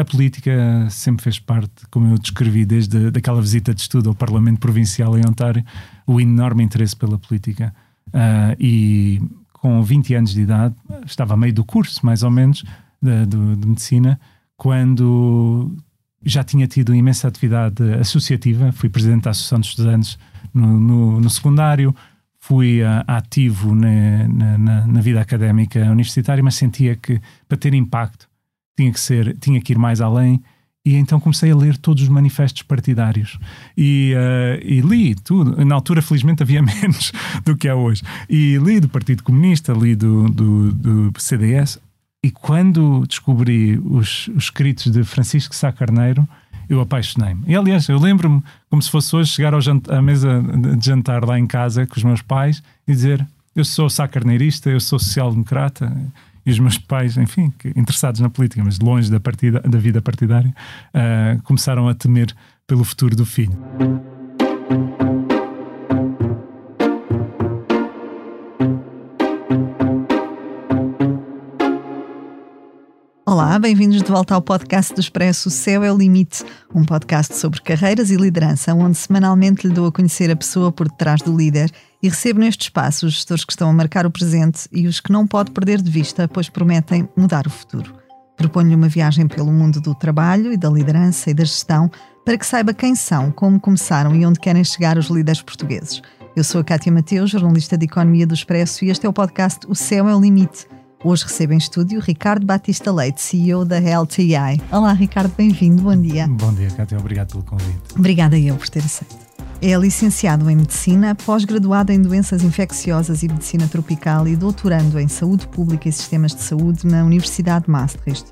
a política sempre fez parte, como eu descrevi, desde daquela visita de estudo ao Parlamento Provincial em Ontário, o enorme interesse pela política. Uh, e com 20 anos de idade, estava a meio do curso, mais ou menos, de, de, de medicina, quando já tinha tido imensa atividade associativa, fui presidente da Associação de Estudantes no, no, no secundário, fui uh, ativo na, na, na, vida académica universitária, mas sentia que para ter impacto tinha que ser, tinha que ir mais além e então comecei a ler todos os manifestos partidários e, uh, e, li tudo. Na altura, felizmente, havia menos do que há hoje. E li do Partido Comunista, li do, do, do CDS. E quando descobri os, os escritos de Francisco Sá Carneiro, eu apaixonei-me. E aliás, eu lembro-me como se fosse hoje chegar à mesa de jantar lá em casa com os meus pais e dizer: Eu sou sacarneirista, eu sou social-democrata e os meus pais, enfim, interessados na política, mas longe da, partida, da vida partidária, uh, começaram a temer pelo futuro do filho. Olá, bem-vindos de volta ao podcast do Expresso Céu é o Limite, um podcast sobre carreiras e liderança, onde semanalmente lhe dou a conhecer a pessoa por detrás do líder e recebo neste espaço os gestores que estão a marcar o presente e os que não pode perder de vista, pois prometem mudar o futuro. Proponho-lhe uma viagem pelo mundo do trabalho e da liderança e da gestão para que saiba quem são, como começaram e onde querem chegar os líderes portugueses. Eu sou a Cátia Mateus, jornalista de Economia do Expresso, e este é o podcast O Céu é o Limite. Hoje recebo em estúdio Ricardo Batista Leite, CEO da LTI. Olá, Ricardo, bem-vindo, bom dia. Bom dia, Cátia, obrigado pelo convite. Obrigada eu por ter aceito. É licenciado em Medicina, pós-graduado em Doenças Infecciosas e Medicina Tropical e doutorando em Saúde Pública e Sistemas de Saúde na Universidade de Maastricht.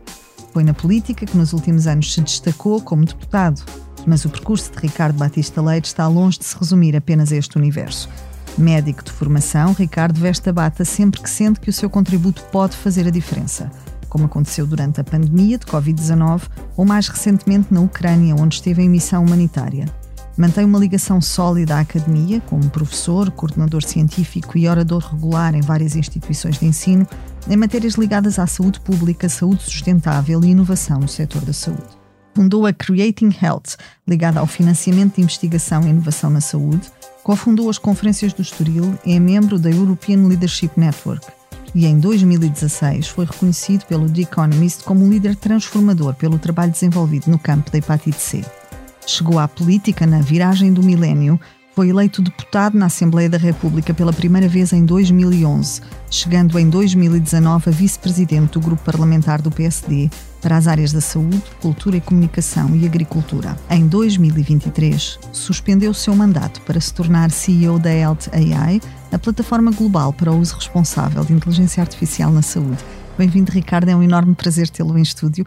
Foi na política que nos últimos anos se destacou como deputado, mas o percurso de Ricardo Batista Leite está longe de se resumir apenas a este universo. Médico de formação, Ricardo veste a bata sempre que sente que o seu contributo pode fazer a diferença, como aconteceu durante a pandemia de Covid-19 ou mais recentemente na Ucrânia, onde esteve em missão humanitária. Mantém uma ligação sólida à academia, como professor, coordenador científico e orador regular em várias instituições de ensino, em matérias ligadas à saúde pública, saúde sustentável e inovação no setor da saúde. Fundou a Creating Health, ligada ao financiamento de investigação e inovação na saúde, cofundou as conferências do Estoril e é membro da European Leadership Network. E em 2016 foi reconhecido pelo The Economist como um líder transformador pelo trabalho desenvolvido no campo da hepatite C. Chegou à política na viragem do milénio, foi eleito deputado na Assembleia da República pela primeira vez em 2011, chegando em 2019 a vice-presidente do grupo parlamentar do PSD para as áreas da saúde, cultura e comunicação e agricultura. Em 2023, suspendeu o seu mandato para se tornar CEO da Health AI, a plataforma global para o uso responsável de inteligência artificial na saúde. Bem-vindo, Ricardo, é um enorme prazer tê-lo em estúdio.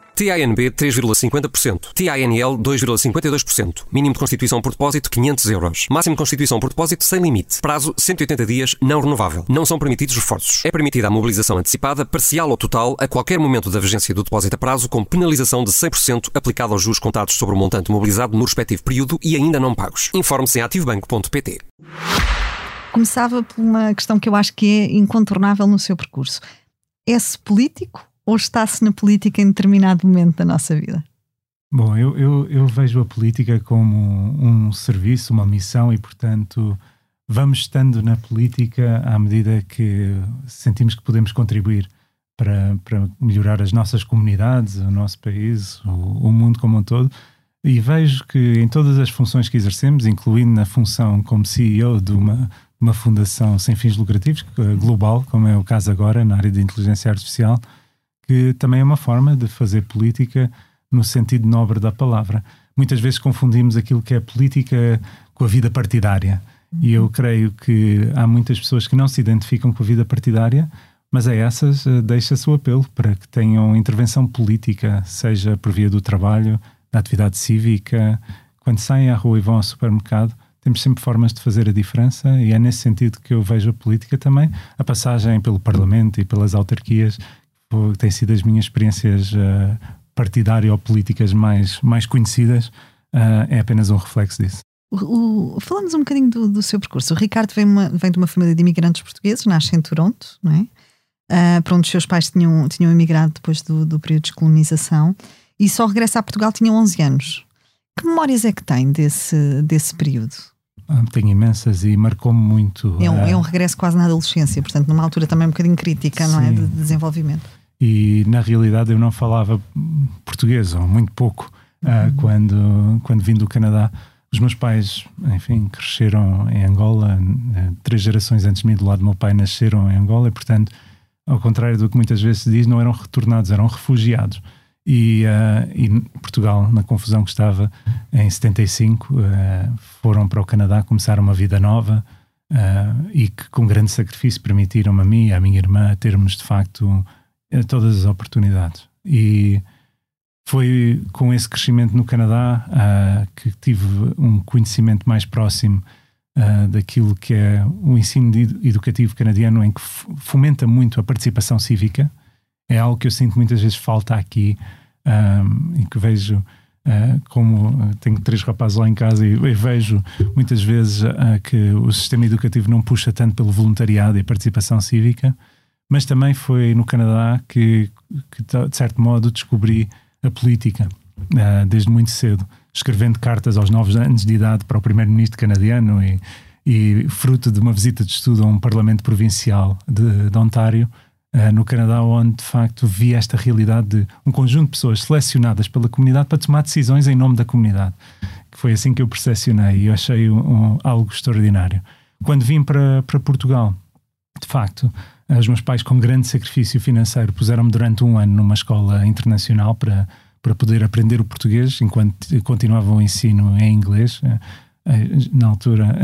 TINB 3,50%, TINL 2,52%, mínimo de constituição por depósito 500 euros, máximo de constituição por depósito sem limite, prazo 180 dias não renovável. Não são permitidos reforços. É permitida a mobilização antecipada, parcial ou total, a qualquer momento da vigência do depósito a prazo, com penalização de 100% aplicada aos juros contados sobre o montante mobilizado no respectivo período e ainda não pagos. Informe-se em ativobanco.pt. Começava por uma questão que eu acho que é incontornável no seu percurso. É-se político ou está-se na política em determinado momento da nossa vida? Bom, eu, eu, eu, vejo a política como um serviço, uma missão e, portanto, vamos estando na política à medida que sentimos que podemos contribuir para, para melhorar as nossas comunidades, o nosso país, o, o mundo como um todo. E vejo que em todas as funções que exercemos, incluindo na função como CEO de uma, uma fundação sem fins lucrativos, global, como é o caso agora na área de inteligência artificial, que também é uma forma de fazer política no sentido nobre da palavra. Muitas vezes confundimos aquilo que é política com a vida partidária. E eu creio que há muitas pessoas que não se identificam com a vida partidária, mas a essas uh, deixa-se o apelo para que tenham intervenção política, seja por via do trabalho, da atividade cívica, quando saem à rua e vão ao supermercado, temos sempre formas de fazer a diferença e é nesse sentido que eu vejo a política também. A passagem pelo Parlamento e pelas autarquias tem sido as minhas experiências uh, partidárias ou políticas mais, mais conhecidas, uh, é apenas um reflexo disso. O, o, falamos um bocadinho do, do, seu percurso. O Ricardo vem, uma, vem de uma família de imigrantes portugueses, nasce em Toronto, não é? Uh, para onde os seus pais tinham, tinham emigrado depois do, do período de colonização e só regressa a Portugal tinha 11 anos. Que memórias é que tem desse, desse período? Ah, tenho imensas e marcou-me muito. É um, é um regresso quase na adolescência, portanto, numa altura também um bocadinho crítica, Sim. não é? De desenvolvimento. E na realidade eu não falava português, ou muito pouco, ah, uhum. uh, quando, quando vim do Canadá. Os meus pais, enfim, cresceram em Angola, uh, três gerações antes de mim, do lado do meu pai, nasceram em Angola e, portanto, ao contrário do que muitas vezes se diz, não eram retornados, eram refugiados. E, uh, e, Portugal, na confusão que estava em 75, uh, foram para o Canadá, começaram uma vida nova uh, e que, com grande sacrifício, permitiram-me a mim e à minha irmã termos de facto todas as oportunidades. E foi com esse crescimento no Canadá que tive um conhecimento mais próximo daquilo que é o ensino educativo canadiano, em que fomenta muito a participação cívica é algo que eu sinto muitas vezes falta aqui um, e que vejo uh, como tenho três rapazes lá em casa e, e vejo muitas vezes uh, que o sistema educativo não puxa tanto pelo voluntariado e participação cívica, mas também foi no Canadá que, que de certo modo descobri a política uh, desde muito cedo, escrevendo cartas aos novos anos de idade para o primeiro-ministro canadiano e, e fruto de uma visita de estudo a um parlamento provincial de, de Ontário, uh, no Canadá, onde de facto vi esta realidade de um conjunto de pessoas selecionadas pela comunidade para tomar decisões em nome da comunidade. Foi assim que eu percepcionei e eu achei um, um, algo extraordinário. Quando vim para, para Portugal, de facto, os meus pais, com grande sacrifício financeiro, puseram-me durante um ano numa escola internacional para, para poder aprender o português enquanto continuava o ensino em inglês. Eh, eh, na altura,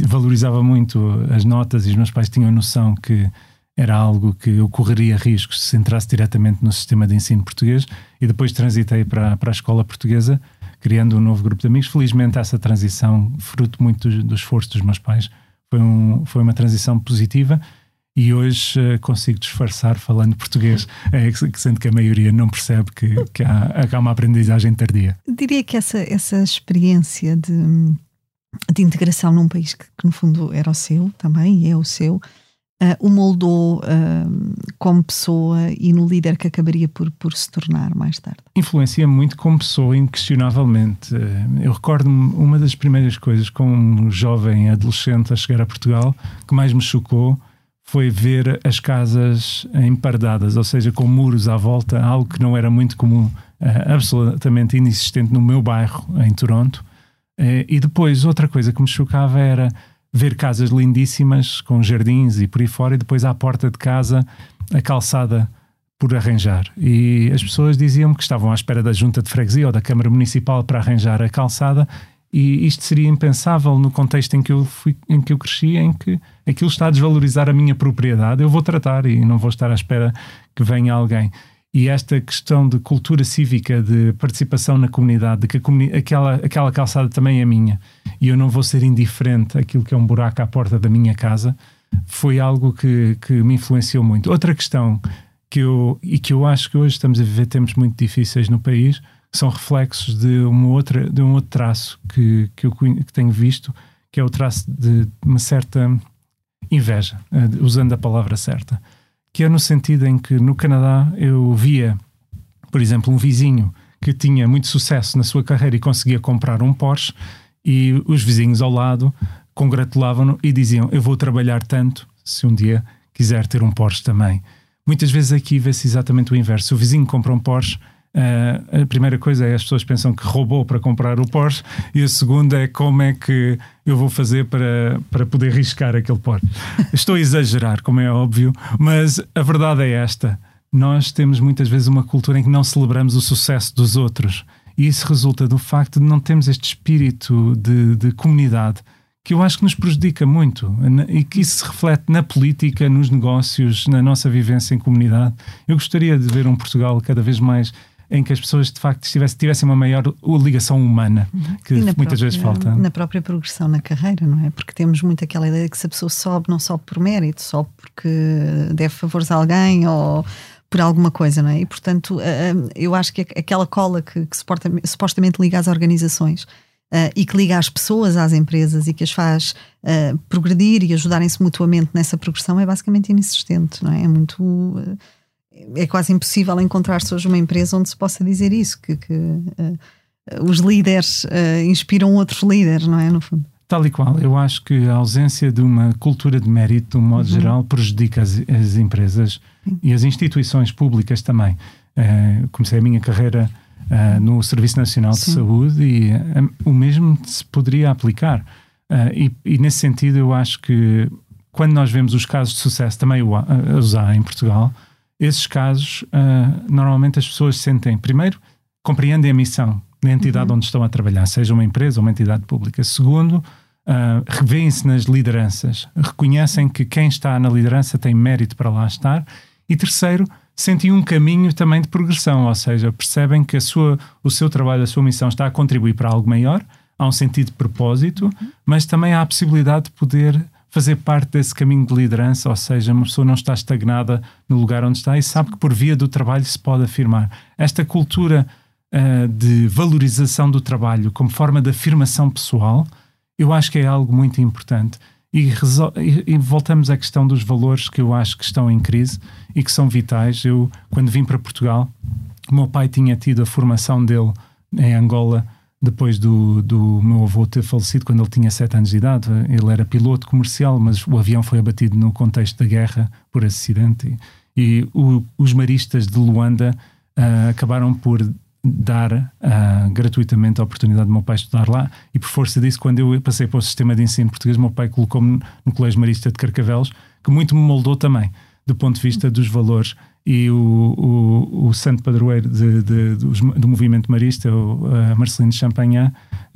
valorizava muito as notas e os meus pais tinham noção que era algo que eu correria riscos se entrasse diretamente no sistema de ensino português e depois transitei para, para a escola portuguesa, criando um novo grupo de amigos. Felizmente, essa transição, fruto muito do, do esforço dos meus pais, foi, um, foi uma transição positiva e hoje uh, consigo disfarçar falando português, é, sendo que a maioria não percebe que, que, há, que há uma aprendizagem tardia. Diria que essa, essa experiência de, de integração num país que, que, no fundo era o seu também, e é o seu, uh, o moldou uh, como pessoa e no líder que acabaria por, por se tornar mais tarde? Influencia muito como pessoa, inquestionavelmente. Uh, eu recordo-me uma das primeiras coisas, como um jovem adolescente a chegar a Portugal, que mais me chocou foi ver as casas empardadas, ou seja, com muros à volta, algo que não era muito comum, absolutamente inexistente no meu bairro, em Toronto. e depois, outra coisa que me chocava era ver casas lindíssimas com jardins e por aí fora, e depois à porta de casa a calçada por arranjar. E as pessoas diziam que estavam à espera da junta de freguesia ou da Câmara Municipal para arranjar a calçada, e isto seria impensável no contexto em que eu fui, em que eu cresci, em que aquilo está a desvalorizar a minha propriedade. Eu vou tratar e não vou estar à espera que venha alguém. E esta questão de cultura cívica, de participação na comunidade, de que comuni aquela, aquela calçada também é minha e eu não vou ser indiferente àquilo que é um buraco à porta da minha casa, foi algo que, que me influenciou muito. Outra questão que eu, e que eu acho que hoje estamos a viver tempos muito difíceis no país, são reflexos de, uma outra, de um outro traço que, que eu que tenho visto, que é o traço de uma certa inveja, eh, usando a palavra certa que é no sentido em que no Canadá eu via, por exemplo, um vizinho que tinha muito sucesso na sua carreira e conseguia comprar um Porsche e os vizinhos ao lado congratulavam-no e diziam: Eu vou trabalhar tanto se um dia quiser ter um Porsche também. Muitas vezes aqui vê-se exatamente o inverso. O vizinho compra um Porsche Uh, a primeira coisa é as pessoas pensam que roubou para comprar o Porsche e a segunda é como é que eu vou fazer para, para poder riscar aquele Porsche. Estou a exagerar, como é óbvio, mas a verdade é esta. Nós temos muitas vezes uma cultura em que não celebramos o sucesso dos outros e isso resulta do facto de não termos este espírito de, de comunidade que eu acho que nos prejudica muito e que isso se reflete na política, nos negócios, na nossa vivência em comunidade. Eu gostaria de ver um Portugal cada vez mais em que as pessoas de facto tivessem, tivessem uma maior ligação humana, que muitas própria, vezes falta. Na própria progressão na carreira, não é? Porque temos muito aquela ideia de que se a pessoa sobe, não sobe por mérito, sobe porque deve favores a alguém ou por alguma coisa, não é? E portanto, eh, eh, eu acho que aquela cola que, que supostamente liga às organizações Uh, e que liga as pessoas às empresas e que as faz uh, progredir e ajudarem-se mutuamente nessa progressão é basicamente inexistente, não é? É muito. Uh, é quase impossível encontrar-se hoje uma empresa onde se possa dizer isso, que, que os líderes inspiram outros líderes, não é? No fundo. Tal e qual. Eu acho que a ausência de uma cultura de mérito, de um modo uhum. geral, prejudica as, as empresas Sim. e as instituições públicas também. comecei a minha carreira uh, no Serviço Nacional Sim. de Saúde e uh, o mesmo se poderia aplicar. Uh, e, e, nesse sentido, eu acho que quando nós vemos os casos de sucesso, também os há em Portugal, esses casos, normalmente as pessoas sentem, primeiro, compreendem a missão da entidade uhum. onde estão a trabalhar, seja uma empresa ou uma entidade pública. Segundo, Uh, revêem-se nas lideranças, reconhecem que quem está na liderança tem mérito para lá estar. E terceiro, sentem um caminho também de progressão, ou seja, percebem que a sua, o seu trabalho, a sua missão está a contribuir para algo maior, há um sentido de propósito, uhum. mas também há a possibilidade de poder fazer parte desse caminho de liderança, ou seja, uma pessoa não está estagnada no lugar onde está e sabe que por via do trabalho se pode afirmar. Esta cultura uh, de valorização do trabalho como forma de afirmação pessoal, eu acho que é algo muito importante. E, e, voltamos à questão dos valores que eu acho que estão em crise e que são vitais. Eu, quando vim para Portugal, o meu pai tinha tido a formação dele em Angola depois do, do meu avô ter falecido quando ele tinha 7 anos de idade. Ele era piloto comercial, mas o avião foi abatido no contexto da guerra por acidente. E, o, os maristas de Luanda uh, acabaram por dar uh, gratuitamente a oportunidade do meu pai estudar lá e por força disso, quando eu passei para o sistema de ensino português, meu pai colocou-me no Colégio Marista de Carcavelos, que muito me moldou também, do ponto de vista dos valores e o, o, o santo padroeiro de, de, do, do, movimento marista, o Marcelino de Champagnat,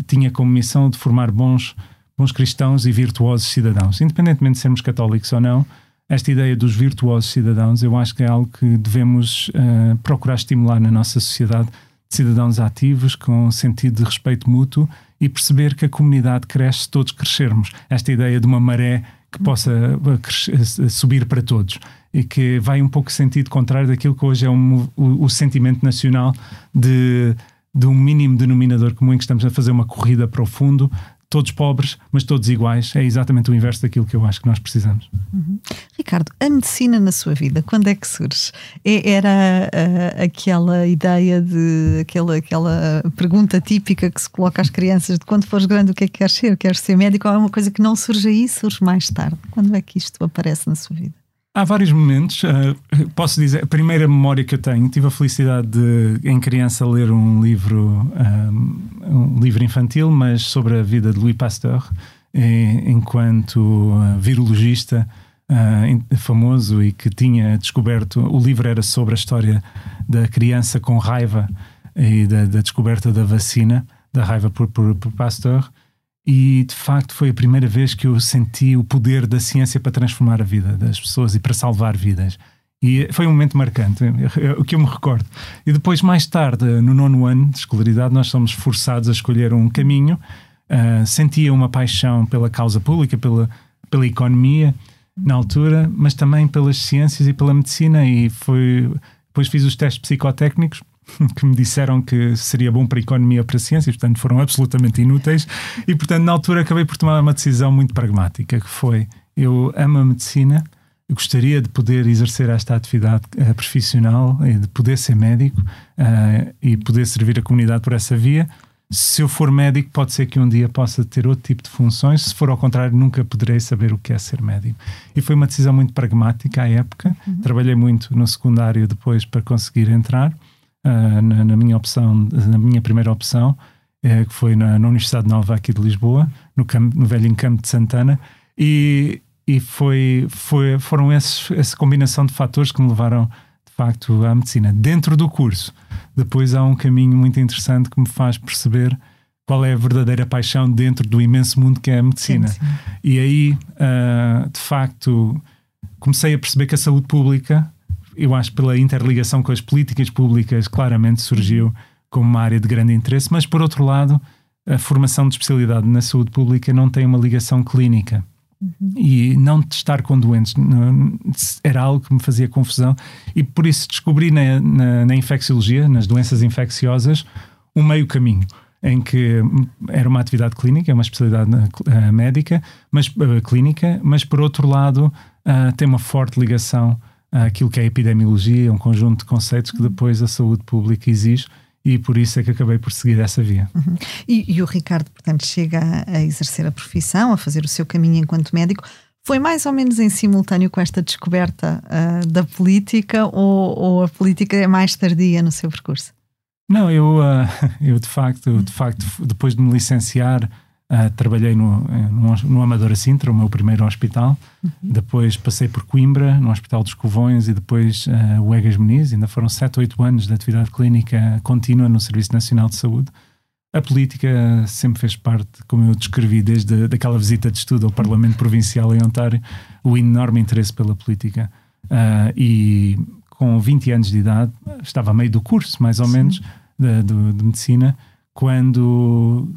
tinha como missão de formar bons, bons cristãos e virtuosos cidadãos, independentemente de sermos católicos ou não, esta ideia dos virtuosos cidadãos, eu acho que é algo que devemos uh, procurar estimular na nossa sociedade, cidadãos ativos, com sentido de respeito mútuo e perceber que a comunidade cresce se todos crescermos. Esta ideia de uma maré que possa eh, eh, subir para todos e que vai um pouco sentido contrário daquilo que hoje é um, o, o, sentimento nacional de, de um mínimo denominador comum em que estamos a fazer uma corrida para o fundo todos pobres, mas todos iguais, é exatamente o inverso daquilo que eu acho que nós precisamos. Uhum. Ricardo, a medicina na sua vida, quando é que surge? É, era uh, aquela ideia de aquela, aquela pergunta típica que se coloca às crianças de quando fores grande, o que é que queres ser? Queres ser médico? Ou é uma coisa que não surge aí, surge mais tarde? Quando é que isto aparece na sua vida? Há vários momentos. Uh, posso dizer, a primeira memória que eu tenho, tive a felicidade de, em criança, ler um livro, um, um livro infantil, mas sobre a vida de Louis Pasteur, e, enquanto uh, virologista uh, famoso e que tinha descoberto. O livro era sobre a história da criança com raiva e da, da descoberta da vacina, da raiva por, por, por Pasteur e de facto foi a primeira vez que eu senti o poder da ciência para transformar a vida das pessoas e para salvar vidas. E foi um momento marcante, o que eu me recordo. E depois, mais tarde, no nono ano de escolaridade, nós somos forçados a escolher um caminho. Uh, sentia uma paixão pela causa pública, pela, pela economia na altura, mas também pelas ciências e pela medicina. E foi, depois fiz os testes psicotécnicos que me disseram que seria bom para a economia ou para a ciência, e, portanto foram absolutamente inúteis. E, portanto, na altura acabei por tomar uma decisão muito pragmática, que foi, eu amo a medicina, eu gostaria de poder exercer esta atividade uh, profissional e de poder ser médico uh, e poder servir a comunidade por essa via. Se eu for médico, pode ser que um dia possa ter outro tipo de funções. Se for ao contrário, nunca poderei saber o que é ser médico. E foi uma decisão muito pragmática à época. Uhum. Trabalhei muito no secundário depois para conseguir entrar uh, na, na, minha opção, na minha primeira opção, uh, que foi na, na, Universidade Nova aqui de Lisboa, no, campo, no velho campo de Santana, e, e foi, foi, foram esses, essa combinação de fatores que me levaram de facto à medicina. Dentro do curso, depois há um caminho muito interessante que me faz perceber qual é a verdadeira paixão dentro do imenso mundo que é a medicina. Sim, sim. E aí, uh, de facto, comecei a perceber que a saúde pública eu acho pela interligação com as políticas públicas, claramente surgiu como uma área de grande interesse, mas por outro lado, a formação de especialidade na saúde pública não tem uma ligação clínica. Uhum. E não testar com doentes era algo que me fazia confusão, e por isso descobri na, na, na infecciologia, nas doenças infecciosas, um meio caminho em que era uma atividade clínica, uma especialidade uh, médica, mas uh, clínica, mas por outro lado uh, tem uma forte ligação àquilo que é a epidemiologia, um conjunto de conceitos que depois a saúde pública exige e por isso é que acabei por seguir essa via. Uhum. E, e, o Ricardo, portanto, chega a, a exercer a profissão, a fazer o seu caminho enquanto médico. Foi mais ou menos em simultâneo com esta descoberta uh, da política ou, ou, a política é mais tardia no seu percurso? Não, eu, uh, eu de facto, de facto, depois de me licenciar, uh, trabalhei no, eh, no, no Amadora Sintra, o meu primeiro hospital. Uhum. Depois passei por Coimbra, no Hospital dos Covões, e depois uh, o Egas Meniz. Ainda foram 7, 8 anos de atividade clínica contínua no Serviço Nacional de Saúde. A política sempre fez parte, como eu descrevi, desde aquela visita de estudo ao Parlamento Provincial em Ontário, o enorme interesse pela política. Uh, e com 20 anos de idade, estava a meio do curso, mais ou Sim. menos, de, de, de medicina, quando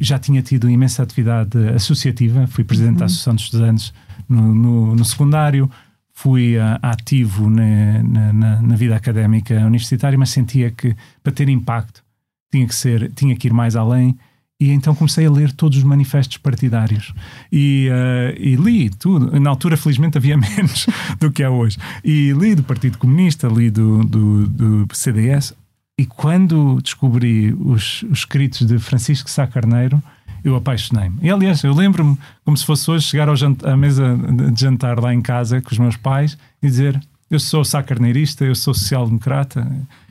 já tinha tido imensa atividade associativa, fui presidente uhum. da Associação de Estudantes no, no, no secundário, fui uh, ativo na, na, na, vida académica universitária, mas sentia que para ter impacto tinha que ser, tinha que ir mais além. E então comecei a ler todos os manifestos partidários e, uh, e li tudo. Na altura, felizmente, havia menos do que há hoje. E li do Partido Comunista, li do, do, do CDS, e quando descobri os, os escritos de Francisco Sá Carneiro, eu apaixonei-me. E aliás, eu lembro-me como se fosse hoje chegar à mesa de jantar lá em casa com os meus pais e dizer: Eu sou Sá Carneirista, eu sou social-democrata.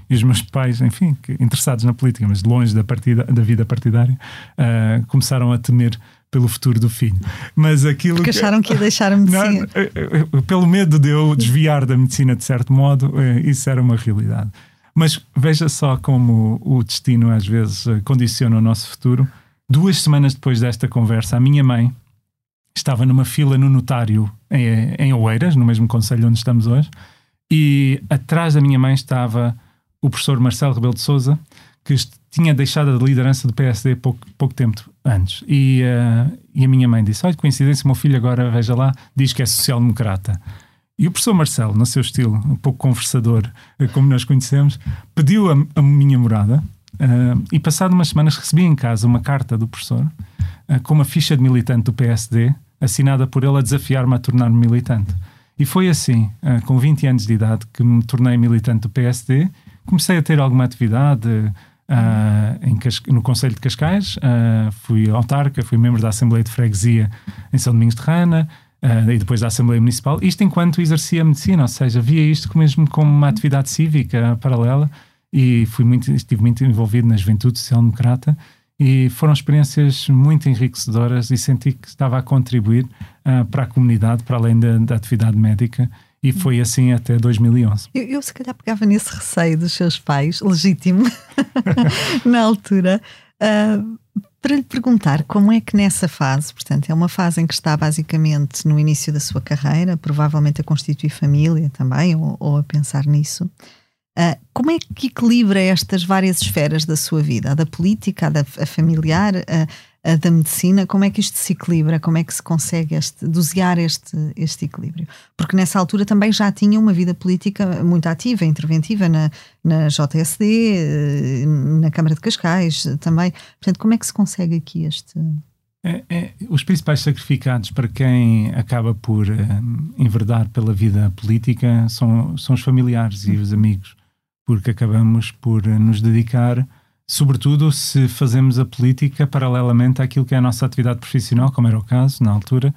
E os meus pais, enfim, interessados na política, mas longe da, partida, da vida partidária, uh, começaram a temer pelo futuro do filho. Mas aquilo Porque acharam que ia deixar a medicina. Não, pelo medo de eu desviar da medicina de certo modo, eh, isso era uma realidade. Mas veja só como o destino às vezes eh, condiciona o nosso futuro. Duas semanas depois desta conversa, a minha mãe estava numa fila no notário em, em Oeiras, no mesmo conselho onde estamos hoje, e atrás da minha mãe estava o professor Marcelo Rebelo de Souza, que tinha deixado a liderança do PSD pouco, pouco tempo antes. E, uh, e a minha mãe disse: Olha, coincidência, meu filho agora, veja lá, diz que é social-democrata. E o professor Marcelo, no seu estilo, um pouco conversador, eh, como nós conhecemos, pediu a, a minha morada uh, e, passado umas semanas, recebi em casa uma carta do professor uh, com uma ficha de militante do PSD, assinada por ele a desafiar-me a tornar-me militante. E foi assim, uh, com 20 anos de idade, que me tornei militante do PSD. Comecei a ter alguma atividade no Conselho de Cascais, fui autarca, fui membro da Assembleia de Freguesia em São Domingos de Rana. Uh, e depois da Assembleia Municipal, isto enquanto exercia a medicina, ou seja, via isto mesmo como uma atividade cívica paralela e fui muito, estive muito envolvido na juventude social-democrata e foram experiências muito enriquecedoras e senti que estava a contribuir uh, para a comunidade, para além da, da, atividade médica, e foi assim até 2011. Eu, eu se calhar pegava nesse receio dos seus pais, legítimo, na altura. Uh, para lhe perguntar como é que nessa fase, portanto, é uma fase em que está basicamente no início da sua carreira, provavelmente a constituir família também, ou, ou a pensar nisso, uh, como é que equilibra estas várias esferas da sua vida, a da política, a da familiar, a, a da medicina, como é que isto se equilibra, como é que se consegue este, dosear este, este equilíbrio? Porque nessa altura também já tinha uma vida política muito ativa, interventiva na, na JSD, eh, na Câmara de Cascais também. Portanto, como é que se consegue aqui este. É, é, os principais sacrificados para quem acaba por uh, enverdar pela vida política são, são os familiares e os amigos, porque acabamos por nos dedicar sobretudo se fazemos a política paralelamente àquilo que é a nossa atividade profissional, como era o caso na altura,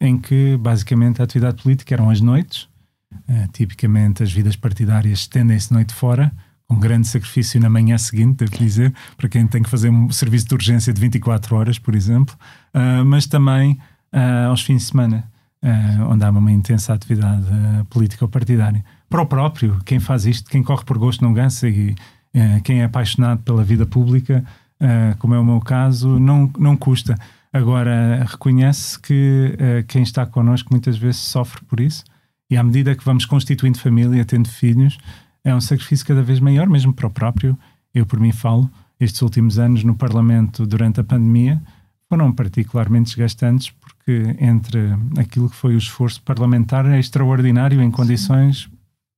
em que basicamente a atividade política eram as noites, uh, tipicamente as vidas partidárias estendem-se noite fora, com grande sacrifício na manhã seguinte, devo dizer, para quem tem que fazer um serviço de urgência de 24 horas, por exemplo, uh, mas também uh, aos fins de semana, onde há uma intensa atividade política ou partidária. Para o próprio, quem faz isto, quem corre por gosto não gansa e quem é apaixonado pela vida pública, uh, como é o meu caso, não, não custa. Agora, reconhece que uh, quem está connosco muitas vezes sofre por isso E à medida que vamos constituindo família, tendo filhos, é um sacrifício cada vez maior, mesmo para o próprio. Eu, por mim, falo, estes últimos anos no Parlamento, durante a pandemia, foram particularmente desgastantes, porque entre aquilo que foi o esforço parlamentar é extraordinário em condições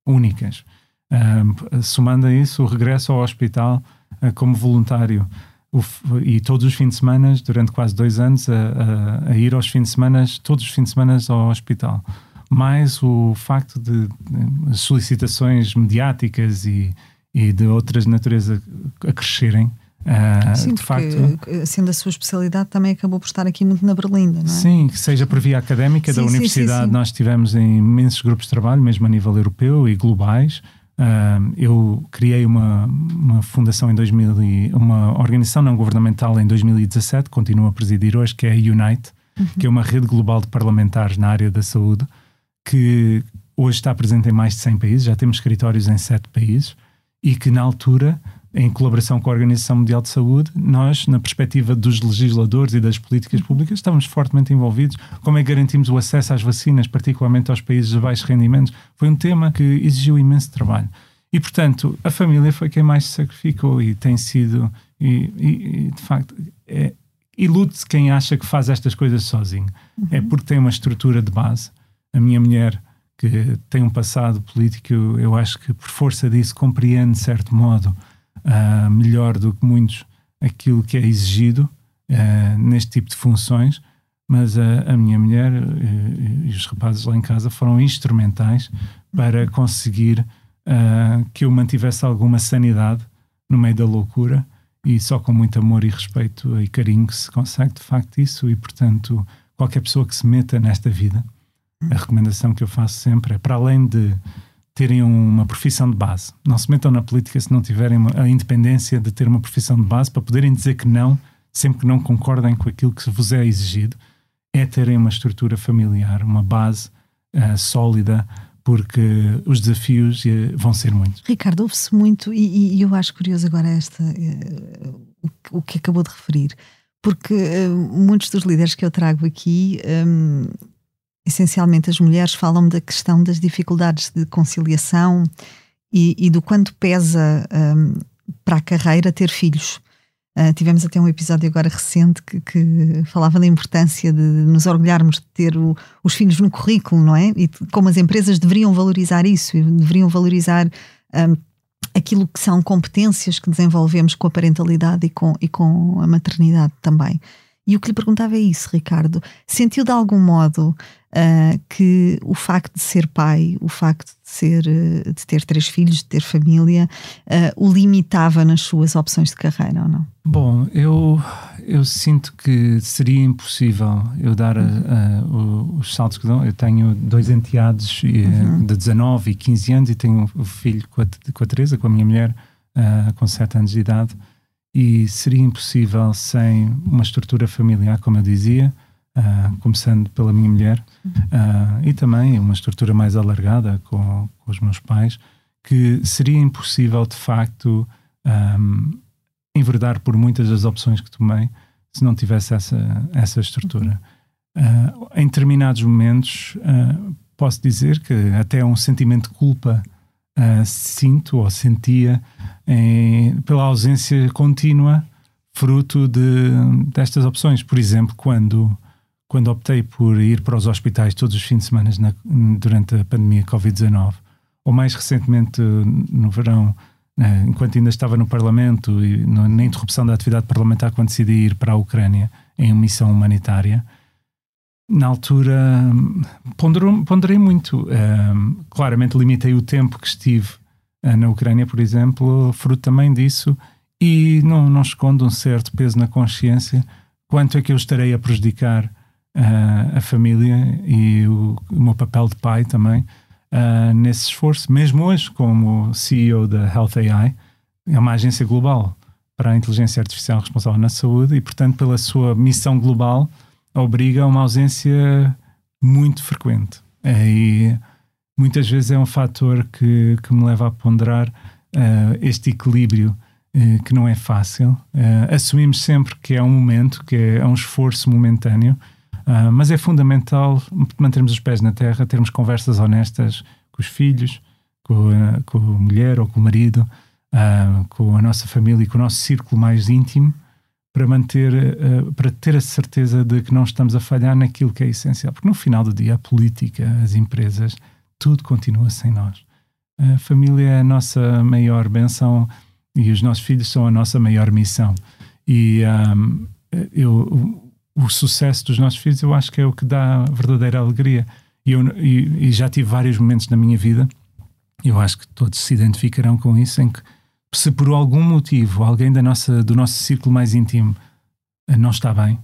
únicas. Uh, somando a isso o regresso ao hospital uh, como voluntário o, e todos os fins de semana, durante quase dois anos, a, a, a, ir aos fins de semana, todos os fins de semana ao hospital. Mais o facto de, de solicitações mediáticas e, e de outras natureza a crescerem, Uh, Sim, de facto, sendo a sua especialidade, também acabou por estar aqui muito na Berlinda, não é? Sim, seja por via académica sim, da universidade, sim, sim, nós tivemos em imensos grupos de trabalho, mesmo a nível europeu e globais. Uh, eu criei uma, uma fundação em 2000, e, uma organização não governamental em 2017, continuo a presidir hoje, que é a Unite, uhum. que é uma rede global de parlamentares na área da saúde, que hoje está presente em mais de 100 países, já temos escritórios em 7 países, e que na altura em colaboração com a Organização Mundial de Saúde, nós, na perspectiva dos legisladores e das políticas públicas, estamos fortemente envolvidos. Como é que garantimos o acesso às vacinas, particularmente aos países de baixos rendimentos? Foi um tema que exigiu imenso trabalho. E, portanto, a família foi quem mais se sacrificou e tem sido, e, e, e de facto, é, ilude-se quem acha que faz estas coisas sozinho. Uhum. É porque tem uma estrutura de base. A minha mulher, que tem um passado político, eu, eu acho que por força disso compreende, de certo modo, uh, melhor do que muitos aquilo que é exigido uh, neste tipo de funções, mas a, a minha mulher uh, e os rapazes lá em casa foram instrumentais para conseguir que eu mantivesse alguma sanidade no meio da loucura e só com muito amor e respeito e carinho que se consegue de facto isso. E portanto qualquer pessoa que se meta nesta vida a recomendação que eu faço sempre é para além de terem uma profissão de base. Não se metam na política se não tiverem a independência de ter uma profissão de base para poderem dizer que não, sempre que não concordem com aquilo que vos é exigido. É terem uma estrutura familiar, uma base uh, sólida, porque os desafios uh, vão ser muitos. Ricardo, ouve-se muito, e, e, eu acho curioso agora esta, uh, o que acabou de referir, porque muitos dos líderes que eu trago aqui. Um, essencialmente as mulheres falam da questão das dificuldades de conciliação e, e do quanto pesa um, para a carreira ter filhos. Uh, tivemos até um episódio agora recente que, que, falava da importância de nos orgulharmos de ter o, os filhos no currículo, não é? E como as empresas deveriam valorizar isso, deveriam valorizar um, aquilo que são competências que desenvolvemos com a parentalidade e com, e com a maternidade também. E o que lhe perguntava é isso, Ricardo. Sentiu de algum modo uh, que o facto de ser pai, o facto de, ser, uh, de ter três filhos, de ter família, uh, o limitava nas suas opções de carreira ou não? Bom, eu, eu sinto que seria impossível eu dar uhum. os saltos que dão. Eu tenho dois enteados uhum. de 19 e 15 anos e tenho um filho com a, com a Teresa, com a minha mulher, com 7 anos de idade e seria impossível sem uma estrutura familiar, como eu dizia, uh, começando pela minha mulher, uh, e também uma estrutura mais alargada com, com, os meus pais, que seria impossível de facto um, enverdar por muitas das opções que tomei se não tivesse essa, essa estrutura. Uh, em determinados momentos, posso dizer que até um sentimento de culpa sinto ou sentia em, pela ausência contínua fruto de, destas opções. Por exemplo, quando quando optei por ir para os hospitais todos os fins de semana na, durante a pandemia Covid-19, ou mais recentemente no verão, né, enquanto ainda estava no Parlamento e no, na interrupção da atividade parlamentar, quando decidi ir para a Ucrânia em missão humanitária, na altura ponderou, ponderei muito. Claramente limitei o tempo que estive uh, na Ucrânia, por exemplo, fruto também disso, e não, não escondo um certo peso na consciência quanto é que eu estarei a prejudicar uh, a família e o, o, meu papel de pai também uh, nesse esforço, mesmo hoje, como CEO da Health AI, é uma agência global para a inteligência artificial responsável na saúde e, portanto, pela sua missão global, obriga a uma ausência muito frequente. E muitas vezes é um fator que, que me leva a ponderar uh, este equilíbrio uh, que não é fácil. Uh, assumimos sempre que é um momento, que é, é um esforço momentâneo, mas é fundamental mantermos os pés na terra, termos conversas honestas com os filhos, com a, com a mulher ou com o marido, com a nossa família e com o nosso círculo mais íntimo, para manter, uh, para ter a certeza de que não estamos a falhar naquilo que é essencial. Porque no final do dia, a política, as empresas, tudo continua sem nós. A família é a nossa maior benção e os nossos filhos são a nossa maior missão. E um, eu, o, o, sucesso dos nossos filhos eu acho que é o que dá verdadeira alegria. E, eu, e, e já tive vários momentos na minha vida, eu acho que todos se identificarão com isso, em que se por algum motivo alguém da nossa, do nosso círculo mais íntimo eh, não está bem,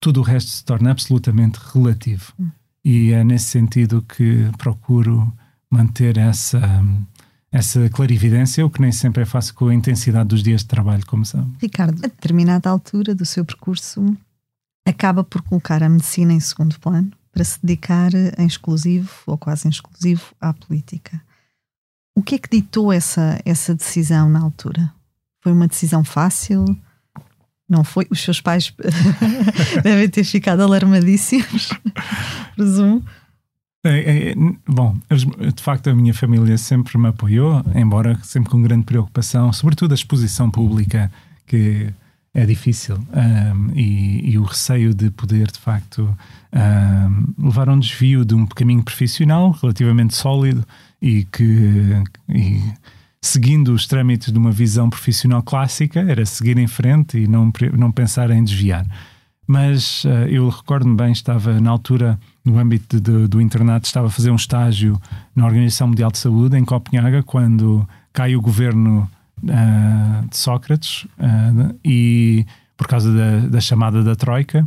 tudo o resto se torna absolutamente relativo. Hum. E é nesse sentido que procuro manter essa, essa clarividência, o que nem sempre é fácil com a intensidade dos dias de trabalho, como sabe. Ricardo, a determinada altura do seu percurso, acaba por colocar a medicina em segundo plano para se dedicar em exclusivo, ou quase em exclusivo, à política. O que é que ditou essa, essa decisão na altura? Foi uma decisão fácil? Não foi? Os seus pais devem ter ficado alarmadíssimos, presumo. É, é, bom, de facto a minha família sempre me apoiou, embora sempre com grande preocupação, sobretudo a exposição pública, que é difícil, um, e, e, o receio de poder, de facto, um, levar a um desvio de um caminho profissional relativamente sólido e que, e, seguindo os trâmites de uma visão profissional clássica, era seguir em frente e não, não pensar em desviar. Mas uh, eu recordo-me bem, estava na altura, no âmbito de, do internato, estava a fazer um estágio na Organização Mundial de Saúde, em Copenhaga, quando cai o governo uh, de Sócrates, uh, e por causa da, da chamada da Troika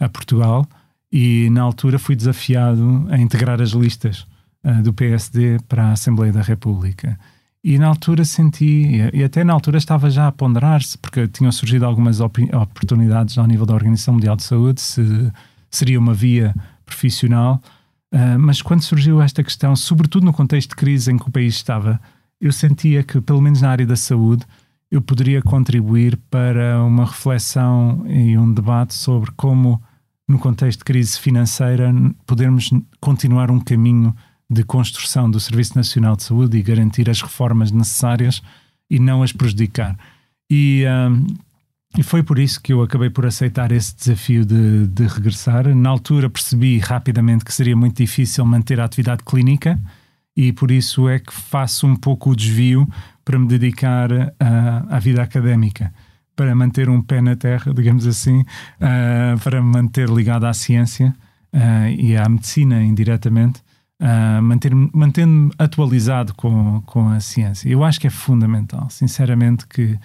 a Portugal, e na altura fui desafiado a integrar as listas uh, do PSD para a Assembleia da República. E na altura senti, e até na altura estava já a ponderar-se, porque tinham surgido algumas oportunidades ao nível da Organização Mundial de Saúde, se seria uma via profissional, uh, mas quando surgiu esta questão, sobretudo no contexto de crise em que o país estava, eu sentia que, pelo menos na área da saúde, eu poderia contribuir para uma reflexão e um debate sobre como, no contexto de crise financeira, podermos continuar um caminho de construção do Serviço Nacional de Saúde e garantir as reformas necessárias e não as prejudicar. E, um, e foi por isso que eu acabei por aceitar esse desafio de, de, regressar. Na altura percebi rapidamente que seria muito difícil manter a atividade clínica e por isso é que faço um pouco o desvio para me dedicar à vida académica, para manter um pé na terra, digamos assim, uh, para me manter ligado à ciência uh, e à medicina indiretamente uh, manter, mantendo-me atualizado com, com a ciência. Eu acho que é fundamental, sinceramente, que,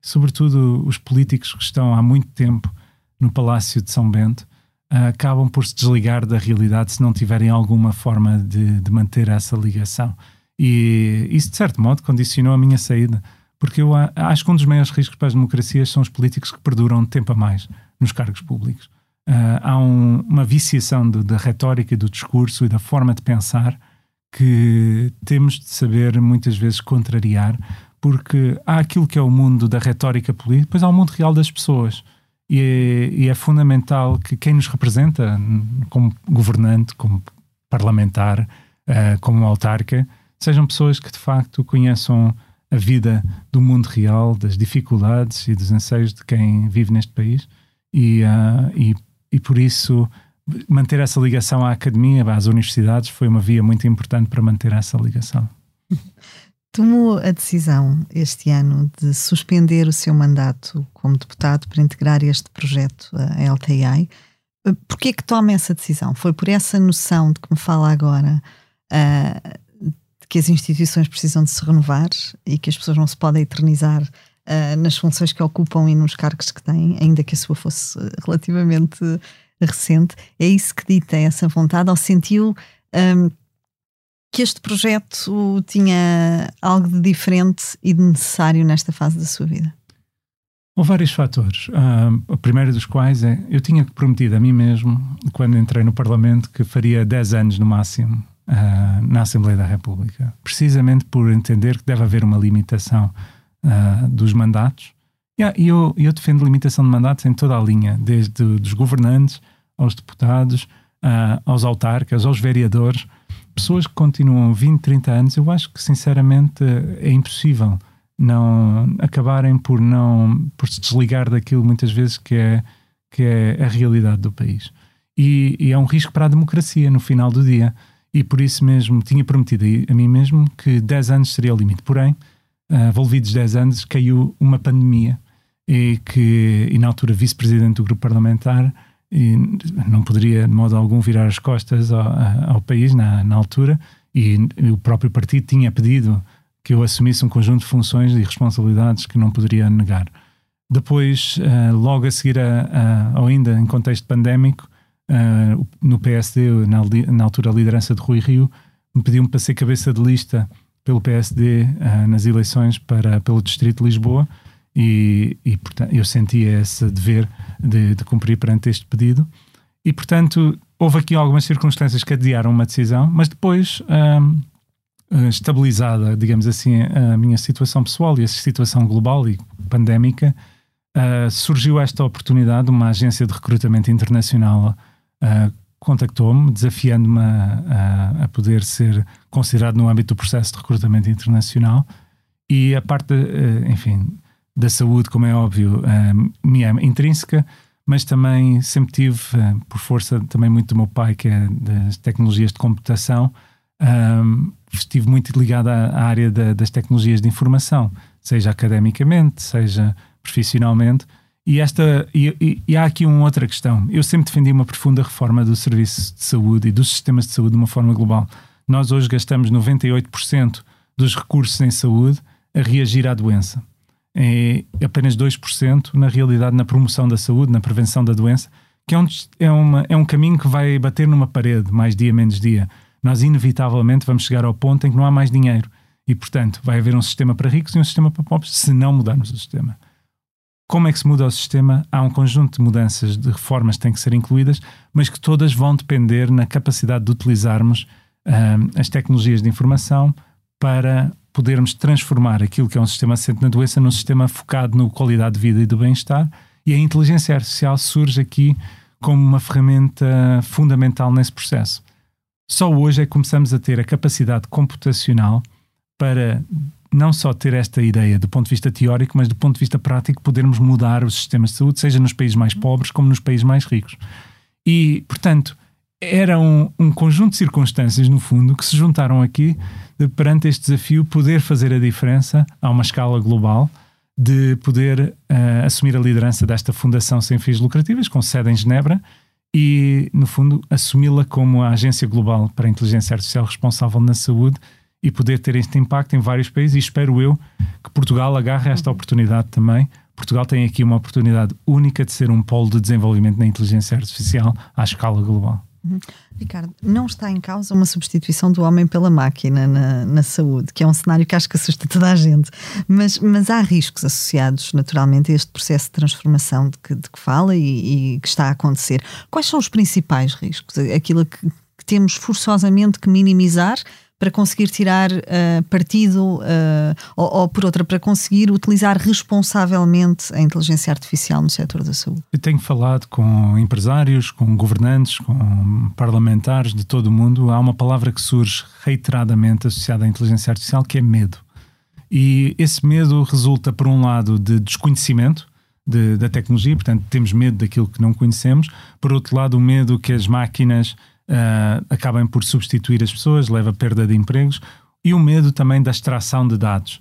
sobretudo, os políticos que estão há muito tempo no Palácio de São Bento uh, acabam por se desligar da realidade se não tiverem alguma forma de, de manter essa ligação. E isso, de certo modo, condicionou a minha saída porque eu acho que um dos maiores riscos para as democracias são os políticos que perduram tempo a mais nos cargos públicos. Uh, há um, uma viciação da retórica do discurso e da forma de pensar que temos de saber muitas vezes contrariar, porque há aquilo que é o mundo da retórica política, depois há o mundo real das pessoas. E é, e é fundamental que quem nos representa, como governante, como parlamentar, uh, como autarca, sejam pessoas que de facto conheçam a vida do mundo real, das dificuldades e dos anseios de quem vive neste país e, uh, e e por isso manter essa ligação à academia, às universidades, foi uma via muito importante para manter essa ligação. Tomou a decisão este ano de suspender o seu mandato como deputado para integrar este projeto, a LTI. Porquê que toma essa decisão? Foi por essa noção de que me fala agora uh, de que as instituições precisam de se renovar e que as pessoas não se podem eternizar uh, nas funções que ocupam e nos cargos que têm, ainda que a sua fosse relativamente recente. É isso que dita essa vontade, ou sentiu um, que este projeto tinha algo de diferente e de necessário nesta fase da sua vida? Há vários fatores. Uh, o primeiro dos quais é eu tinha prometido a mim mesmo, quando entrei no Parlamento, que faria 10 anos no máximo uh, na Assembleia da República, precisamente por entender que deve haver uma limitação uh, dos mandatos. Yeah, e eu, eu defendo limitação de mandatos em toda a linha, desde os governantes aos deputados, uh, aos autarcas, aos vereadores, pessoas que continuam 20, 30 anos, eu acho que sinceramente é impossível não acabarem por não por se desligar daquilo muitas vezes que é que é a realidade do país. E, e é um risco para a democracia no final do dia. E por isso mesmo tinha prometido a mim mesmo que 10 anos seria o limite. Porém envolvidos 10 anos caiu uma pandemia e que e na altura vice-presidente do grupo parlamentar e não poderia de modo algum virar as costas ao, ao país na, na altura e o próprio partido tinha pedido que eu assumisse um conjunto de funções e responsabilidades que não poderia negar. Depois, uh, logo a seguir, a, a, ainda em contexto pandémico, uh, no PSD, na, na, altura a liderança de Rui Rio, me pediu-me para ser cabeça de lista pelo PSD uh, eh, nas eleições para, pelo Distrito de Lisboa e, e portanto, eu sentia esse dever de, de cumprir perante este pedido. E, portanto, houve aqui algumas circunstâncias que adiaram uma decisão, mas depois eh, estabilizada, digamos assim, a minha situação pessoal e a situação global e pandémica, uh, surgiu esta oportunidade. Uma agência de recrutamento internacional uh, contactou-me, desafiando-me a, a, a, poder ser considerado no âmbito do processo de recrutamento internacional. E a parte, uh, enfim, da saúde, como é óbvio, me é intrínseca, mas também sempre tive, por força também muito do meu pai, que é das tecnologias de computação, estive muito ligado à, área da, das tecnologias de informação, seja academicamente, seja profissionalmente. E, esta, e, e, e, há aqui uma outra questão. Eu sempre defendi uma profunda reforma do serviço de saúde e dos sistemas de saúde de uma forma global. Nós hoje gastamos 98% dos recursos em saúde a reagir à doença. É apenas 2% na realidade na promoção da saúde, na prevenção da doença, que é um, é, uma, é um caminho que vai bater numa parede mais dia menos dia nós inevitavelmente vamos chegar ao ponto em que não há mais dinheiro. E, portanto, vai haver um sistema para ricos e um sistema para pobres se não mudarmos o sistema. Como é que se muda o sistema? Há um conjunto de mudanças, de reformas que têm que ser incluídas, mas que todas vão depender na capacidade de utilizarmos as tecnologias de informação para podermos transformar aquilo que é um sistema assente na doença num sistema focado na qualidade de vida e do bem-estar. E a inteligência artificial surge aqui como uma ferramenta fundamental nesse processo. Só hoje é que começamos a ter a capacidade computacional para não só ter esta ideia do ponto de vista teórico, mas do ponto de vista prático, podermos mudar os sistemas de saúde, seja nos países mais pobres como nos países mais ricos. E, portanto, era um, um conjunto de circunstâncias, no fundo, que se juntaram aqui de, perante este desafio, poder fazer a diferença a uma escala global, de poder uh, assumir a liderança desta fundação sem fins lucrativos, com sede em Genebra, e, no fundo, assumi-la como a agência global para a inteligência artificial responsável na saúde e poder ter este impacto em vários países. E espero eu que Portugal agarre esta oportunidade também. Portugal tem aqui uma oportunidade única de ser um polo de desenvolvimento na inteligência artificial à escala global. Uhum. Ricardo, não está em causa uma substituição do homem pela máquina na, na, saúde, que é um cenário que acho que assusta toda a gente, mas, mas há riscos associados naturalmente a este processo de transformação de que, de que fala e, e, que está a acontecer. Quais são os principais riscos? Aquilo que, que temos forçosamente que minimizar para conseguir tirar uh, partido, uh, ou, ou, por outra, para conseguir utilizar responsavelmente a inteligência artificial no setor da saúde? Eu tenho falado com empresários, com governantes, com parlamentares de todo o mundo. Há uma palavra que surge reiteradamente associada à inteligência artificial que é medo. E esse medo resulta, por um lado, de desconhecimento. De, da tecnologia, portanto, temos medo daquilo que não conhecemos. Por outro lado, o medo que as máquinas uh, acabem por substituir as pessoas, leva a perda de empregos e o medo também da extração de dados.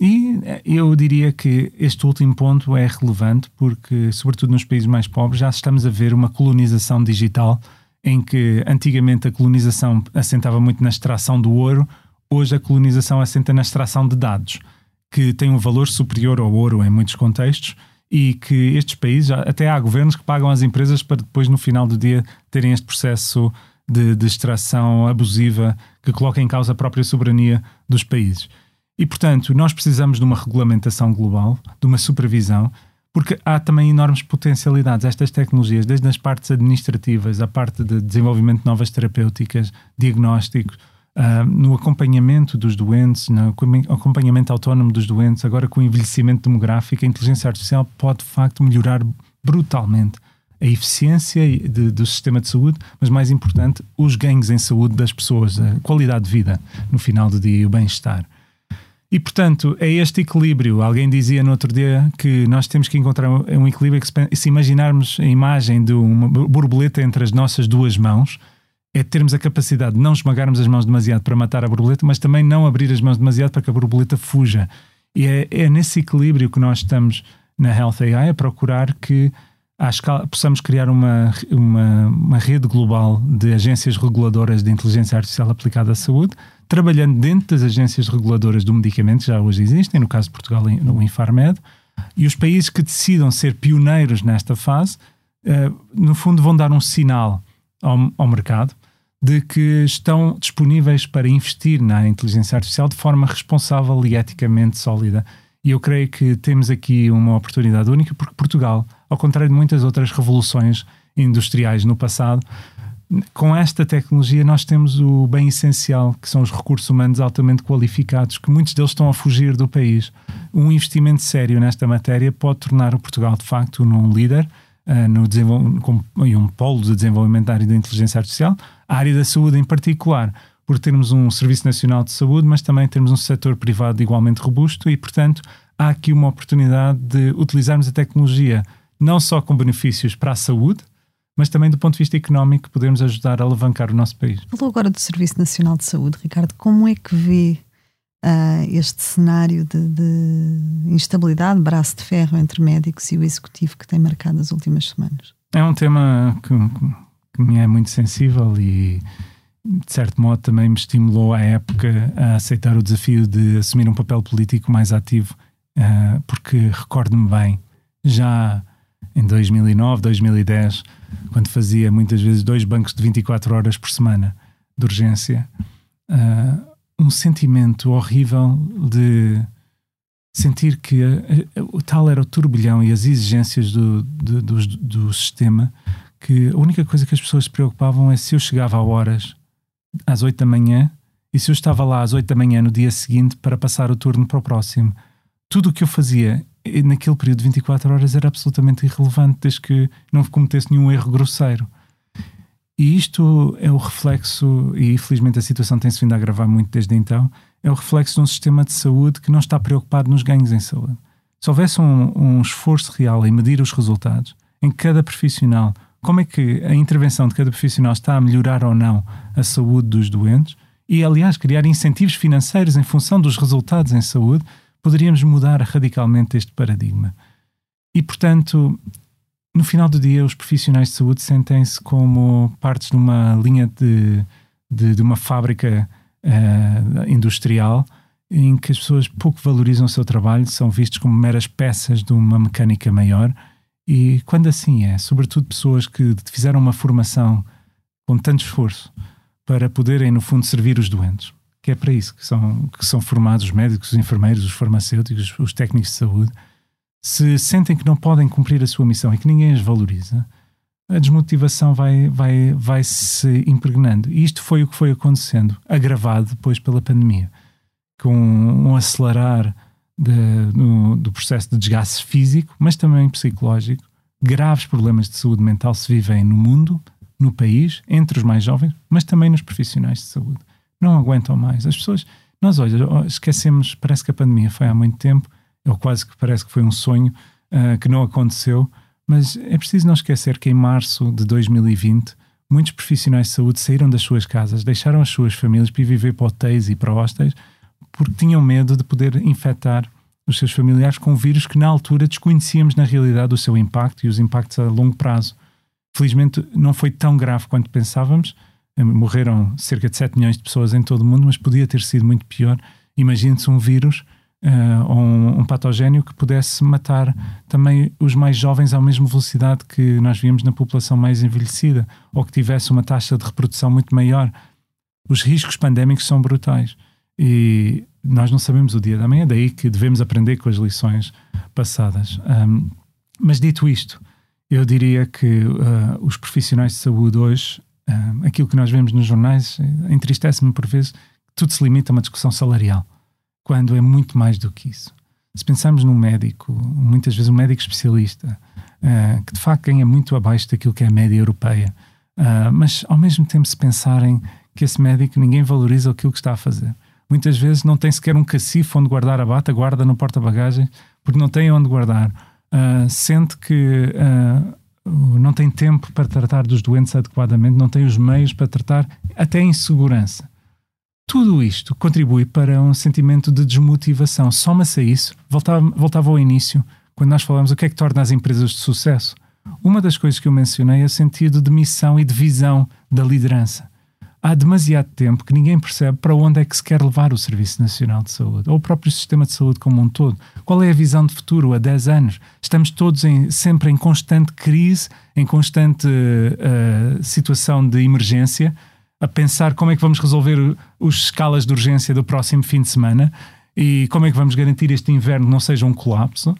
E eh, eu diria que este último ponto é relevante porque, sobretudo nos países mais pobres, já estamos a ver uma colonização digital em que antigamente a colonização assentava muito na extração do ouro, hoje a colonização assenta na extração de dados, que tem um valor superior ao ouro em muitos contextos e que estes países, até há governos que pagam às empresas para depois, no final do dia, terem este processo de, de extração abusiva que coloca em causa a própria soberania dos países. E, portanto, nós precisamos de uma regulamentação global, de uma supervisão, porque há também enormes potencialidades. Estas tecnologias, desde as partes administrativas, a parte de desenvolvimento de novas terapêuticas, diagnósticos, uh, no acompanhamento dos doentes, no acompanhamento autónomo dos doentes, agora com o envelhecimento demográfico, a inteligência artificial pode de facto melhorar brutalmente a eficiência de, do sistema de saúde, mas mais importante, os ganhos em saúde das pessoas, a qualidade de vida no final do dia e o bem-estar. E, portanto, é este equilíbrio. Alguém dizia no outro dia que nós temos que encontrar um equilíbrio que, se imaginarmos a imagem de uma borboleta entre as nossas duas mãos, é termos a capacidade de não esmagarmos as mãos demasiado para matar a borboleta, mas também não abrir as mãos demasiado para que a borboleta fuja. E é, é nesse equilíbrio que nós estamos na Health AI a procurar que à escala, possamos criar uma, uma, uma, rede global de agências reguladoras de inteligência artificial aplicada à saúde, trabalhando dentro das agências reguladoras do medicamento, já hoje existem, no caso de Portugal, no Infarmed, e os países que decidam ser pioneiros nesta fase, uh, no fundo, vão dar um sinal ao, ao mercado de que estão disponíveis para investir na inteligência artificial de forma responsável e eticamente sólida. E eu creio que temos aqui uma oportunidade única, porque Portugal, ao contrário de muitas outras revoluções industriais no passado, com esta tecnologia nós temos o bem essencial, que são os recursos humanos altamente qualificados, que muitos deles estão a fugir do país. Um investimento sério nesta matéria pode tornar o Portugal, de facto, num líder uh, no com, um polo de desenvolvimento da área da inteligência artificial, a área da saúde em particular, por termos um Serviço Nacional de Saúde, mas também termos um setor privado igualmente robusto e, portanto, há aqui uma oportunidade de utilizarmos a tecnologia não só com benefícios para a saúde, mas também do ponto de vista económico podemos ajudar a alavancar o nosso país. Falou agora do Serviço Nacional de Saúde, Ricardo. Como é que vê uh, este cenário de, de, instabilidade, braço de ferro entre médicos e o executivo que tem marcado as últimas semanas? É um tema que, que me é muito sensível e, de certo modo, também me estimulou à época a aceitar o desafio de assumir um papel político mais ativo, uh, porque recordo-me bem, já em 2009, 2010, quando fazia muitas vezes dois bancos de 24 horas por semana de urgência, uh, um sentimento horrível de sentir que o tal era o turbilhão e as exigências do, do, do, sistema que a única coisa que as pessoas se preocupavam é se eu chegava a horas às 8 da manhã e se eu estava lá às 8 da manhã no dia seguinte para passar o turno para o próximo. Tudo o que eu fazia naquele período de 24 horas era absolutamente irrelevante desde que não cometesse nenhum erro grosseiro. E isto é o reflexo, e infelizmente a situação tem-se vindo a agravar muito desde então, é o reflexo de um sistema de saúde que não está preocupado nos ganhos em saúde. Se houvesse um, um esforço real em medir os resultados, em cada profissional, como é que a intervenção de cada profissional está a melhorar ou não a saúde dos doentes, e aliás criar incentivos financeiros em função dos resultados em saúde, poderíamos mudar radicalmente este paradigma. E, portanto, no final do dia, os profissionais de saúde sentem-se como partes de uma linha de, de, de uma fábrica uh, industrial em que as pessoas pouco valorizam o seu trabalho, são vistos como meras peças de uma mecânica maior. E quando assim é, sobretudo pessoas que fizeram uma formação com tanto esforço para poderem, no fundo, servir os doentes, que é para isso que são, que são formados os médicos, os enfermeiros, os farmacêuticos, os técnicos de saúde se sentem que não podem cumprir a sua missão e que ninguém as valoriza, a desmotivação vai, vai, vai se impregnando. E isto foi o que foi acontecendo, agravado depois pela pandemia, com um acelerar de, no, do processo de desgaste físico, mas também psicológico. Graves problemas de saúde mental se vivem no mundo, no país, entre os mais jovens, mas também nos profissionais de saúde. Não aguentam mais. As pessoas, nós, olha, esquecemos, parece que a pandemia foi há muito tempo ou quase que parece que foi um sonho uh, que não aconteceu, mas é preciso não esquecer que em março de 2020 muitos profissionais de saúde saíram das suas casas, deixaram as suas famílias para ir viver para hotéis e para hostéis porque tinham medo de poder infectar os seus familiares com vírus que na altura desconhecíamos na realidade o seu impacto e os impactos a longo prazo. Felizmente não foi tão grave quanto pensávamos, morreram cerca de 7 milhões de pessoas em todo o mundo, mas podia ter sido muito pior. Imagine-se um vírus uh, ou um, um patogénio que pudesse matar também os mais jovens à mesma velocidade que nós víamos na população mais envelhecida, ou que tivesse uma taxa de reprodução muito maior. Os riscos pandémicos são brutais e nós não sabemos o dia da manhã, daí que devemos aprender com as lições passadas. Um, mas dito isto, eu diria que uh, os profissionais de saúde hoje, aquilo que nós vemos nos jornais, entristece-me por vezes, tudo se limita a uma discussão salarial quando é muito mais do que isso. se pensarmos num médico, muitas vezes um médico especialista, uh, que de facto ganha muito abaixo daquilo que é a média europeia, uh, mas ao mesmo tempo se pensarem que esse médico ninguém valoriza aquilo que está a fazer. Muitas vezes não tem sequer um cacifo onde guardar a bata, guarda no porta-bagagens, porque não tem onde guardar. Uh, sente que não tem tempo para tratar dos doentes adequadamente, não tem os meios para tratar até insegurança. Tudo isto contribui para um sentimento de desmotivação. Soma-se a isso, voltava, voltava ao início, quando nós falamos o que é que torna as empresas de sucesso. Uma das coisas que eu mencionei é o sentido de missão e de visão da liderança. Há demasiado tempo que ninguém percebe para onde é que se quer levar o Serviço Nacional de Saúde, ou o próprio sistema de saúde como um todo. Qual é a visão de futuro a 10 anos? Estamos todos em, sempre em constante crise, em constante uh, situação de emergência, a pensar como é que vamos resolver os escalas de urgência do próximo fim de semana e como é que vamos garantir este inverno não seja um colapso.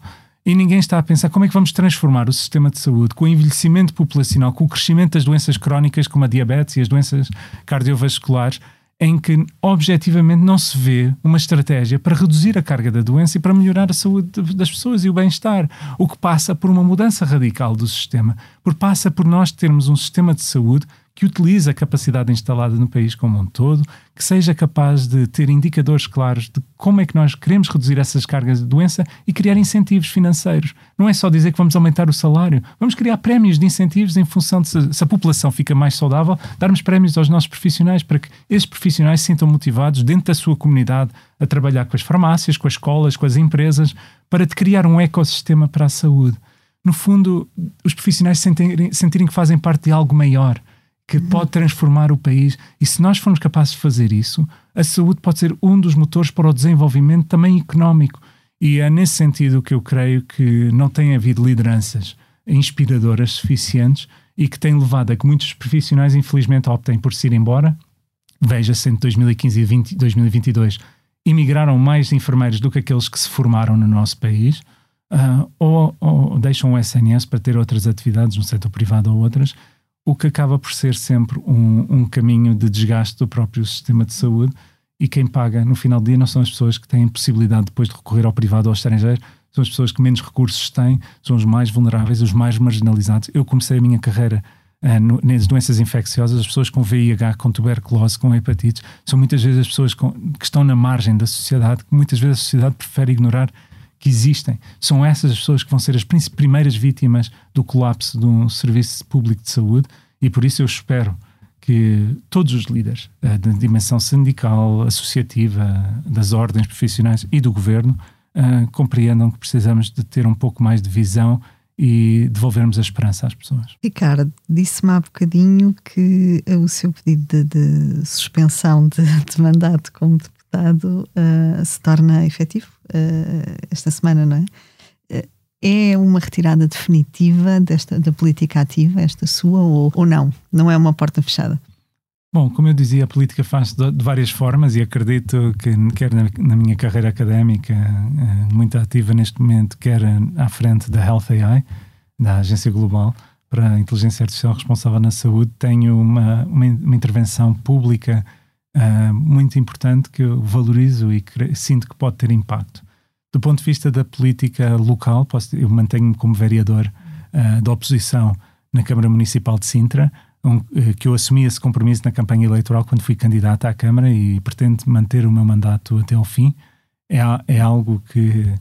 E ninguém está a pensar como é que vamos transformar o sistema de saúde com o envelhecimento populacional, com o crescimento das doenças crónicas como a diabetes e as doenças cardiovasculares, em que objetivamente não se vê uma estratégia para reduzir a carga da doença e para melhorar a saúde das pessoas e o bem-estar, o que passa por uma mudança radical do sistema, porque passa por nós termos um sistema de saúde que utilize a capacidade instalada no país como um todo, que seja capaz de ter indicadores claros de como é que nós queremos reduzir essas cargas de doença e criar incentivos financeiros. Não é só dizer que vamos aumentar o salário, vamos criar prémios de incentivos em função de se, se a população fica mais saudável, darmos prémios aos nossos profissionais para que esses profissionais se sintam motivados dentro da sua comunidade a trabalhar com as farmácias, com as escolas, com as empresas, para criar um ecossistema para a saúde. No fundo, os profissionais sentirem, sentirem que fazem parte de algo maior que pode transformar o país. E se nós formos capazes de fazer isso, a saúde pode ser um dos motores para o desenvolvimento também económico. E é nesse sentido que eu creio que não tem havido lideranças inspiradoras suficientes e que tem levado a que muitos profissionais, infelizmente, optem por se ir embora. Veja-se entre 2015 e 20, 2022, imigraram mais enfermeiros do que aqueles que se formaram no nosso país. Uh, ou, ou deixam o SNS para ter outras atividades no setor privado ou outras, o que acaba por ser sempre um, um caminho de desgaste do próprio sistema de saúde e quem paga no final do dia não são as pessoas que têm possibilidade depois de recorrer ao privado ou ao estrangeiro, são as pessoas que menos recursos têm, são os mais vulneráveis, os mais marginalizados. Eu comecei a minha carreira uh, no, nas doenças infecciosas, as pessoas com VIH, com tuberculose, com hepatites, são muitas vezes as pessoas com, que estão na margem da sociedade, que muitas vezes a sociedade prefere ignorar que existem. São essas as pessoas que vão ser as primeiras vítimas do colapso de um serviço público de saúde e por isso eu espero que todos os líderes uh, da dimensão sindical, associativa, das ordens profissionais e do governo uh, compreendam que precisamos de ter um pouco mais de visão e devolvermos a esperança às pessoas. Ricardo, disse-me há bocadinho que o seu pedido de, de suspensão de, de mandato como deputado uh, se torna efetivo uh, esta semana, não é? Uh, é uma retirada definitiva desta, da política ativa, esta sua, ou, ou não? Não é uma porta fechada? Bom, como eu dizia, a política faz de, de várias formas e acredito que, quer na, na minha carreira académica, muito ativa neste momento, quer à frente da Health AI, da Agência Global para a Inteligência Artificial Responsável na Saúde, tenho uma, uma, uma intervenção pública uh, muito importante que eu valorizo e sinto que pode ter impacto. Do ponto de vista da política local, posso, eu mantenho-me como vereador uh, da oposição na Câmara Municipal de Sintra, um, uh, que eu assumi esse compromisso na campanha eleitoral quando fui candidato à Câmara e pretendo manter o meu mandato até ao fim. É, é algo que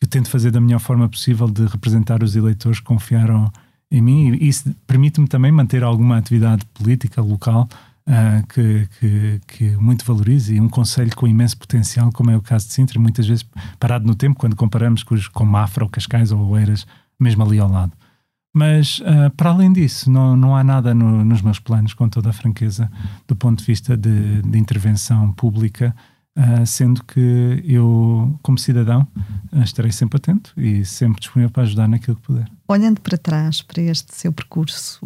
eu tento fazer da melhor forma possível de representar os eleitores que confiaram em mim e isso permite-me também manter alguma atividade política local uh, que, que, que, muito valorizo e um conselho com imenso potencial, como é o caso de Sintra, muitas vezes parado no tempo, quando comparamos com, os, com Mafra ou Cascais ou Oeiras, mesmo ali ao lado. Mas, uh, para além disso, não, não há nada no, nos meus planos, com toda a franqueza, do ponto de vista de, de intervenção pública, uh, sendo que eu, como cidadão, uh, estarei sempre atento e sempre disponível para ajudar naquilo que puder. Olhando para trás, para este seu percurso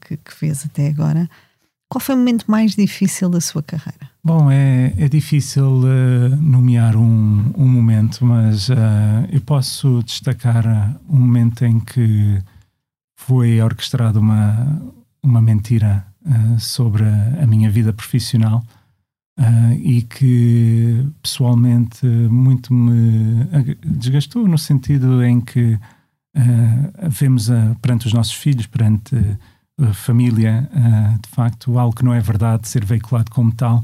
que, que fez até agora, qual foi o momento mais difícil da sua carreira? Bom, é, é difícil uh, nomear um, um, momento, mas uh, eu posso destacar uh, um momento em que foi orquestrada uma, uma mentira sobre a, a, minha vida profissional uh, e que pessoalmente muito me desgastou no sentido em que uh, vemos perante os nossos filhos, perante a família, de facto, algo que não é verdade ser veiculado como tal,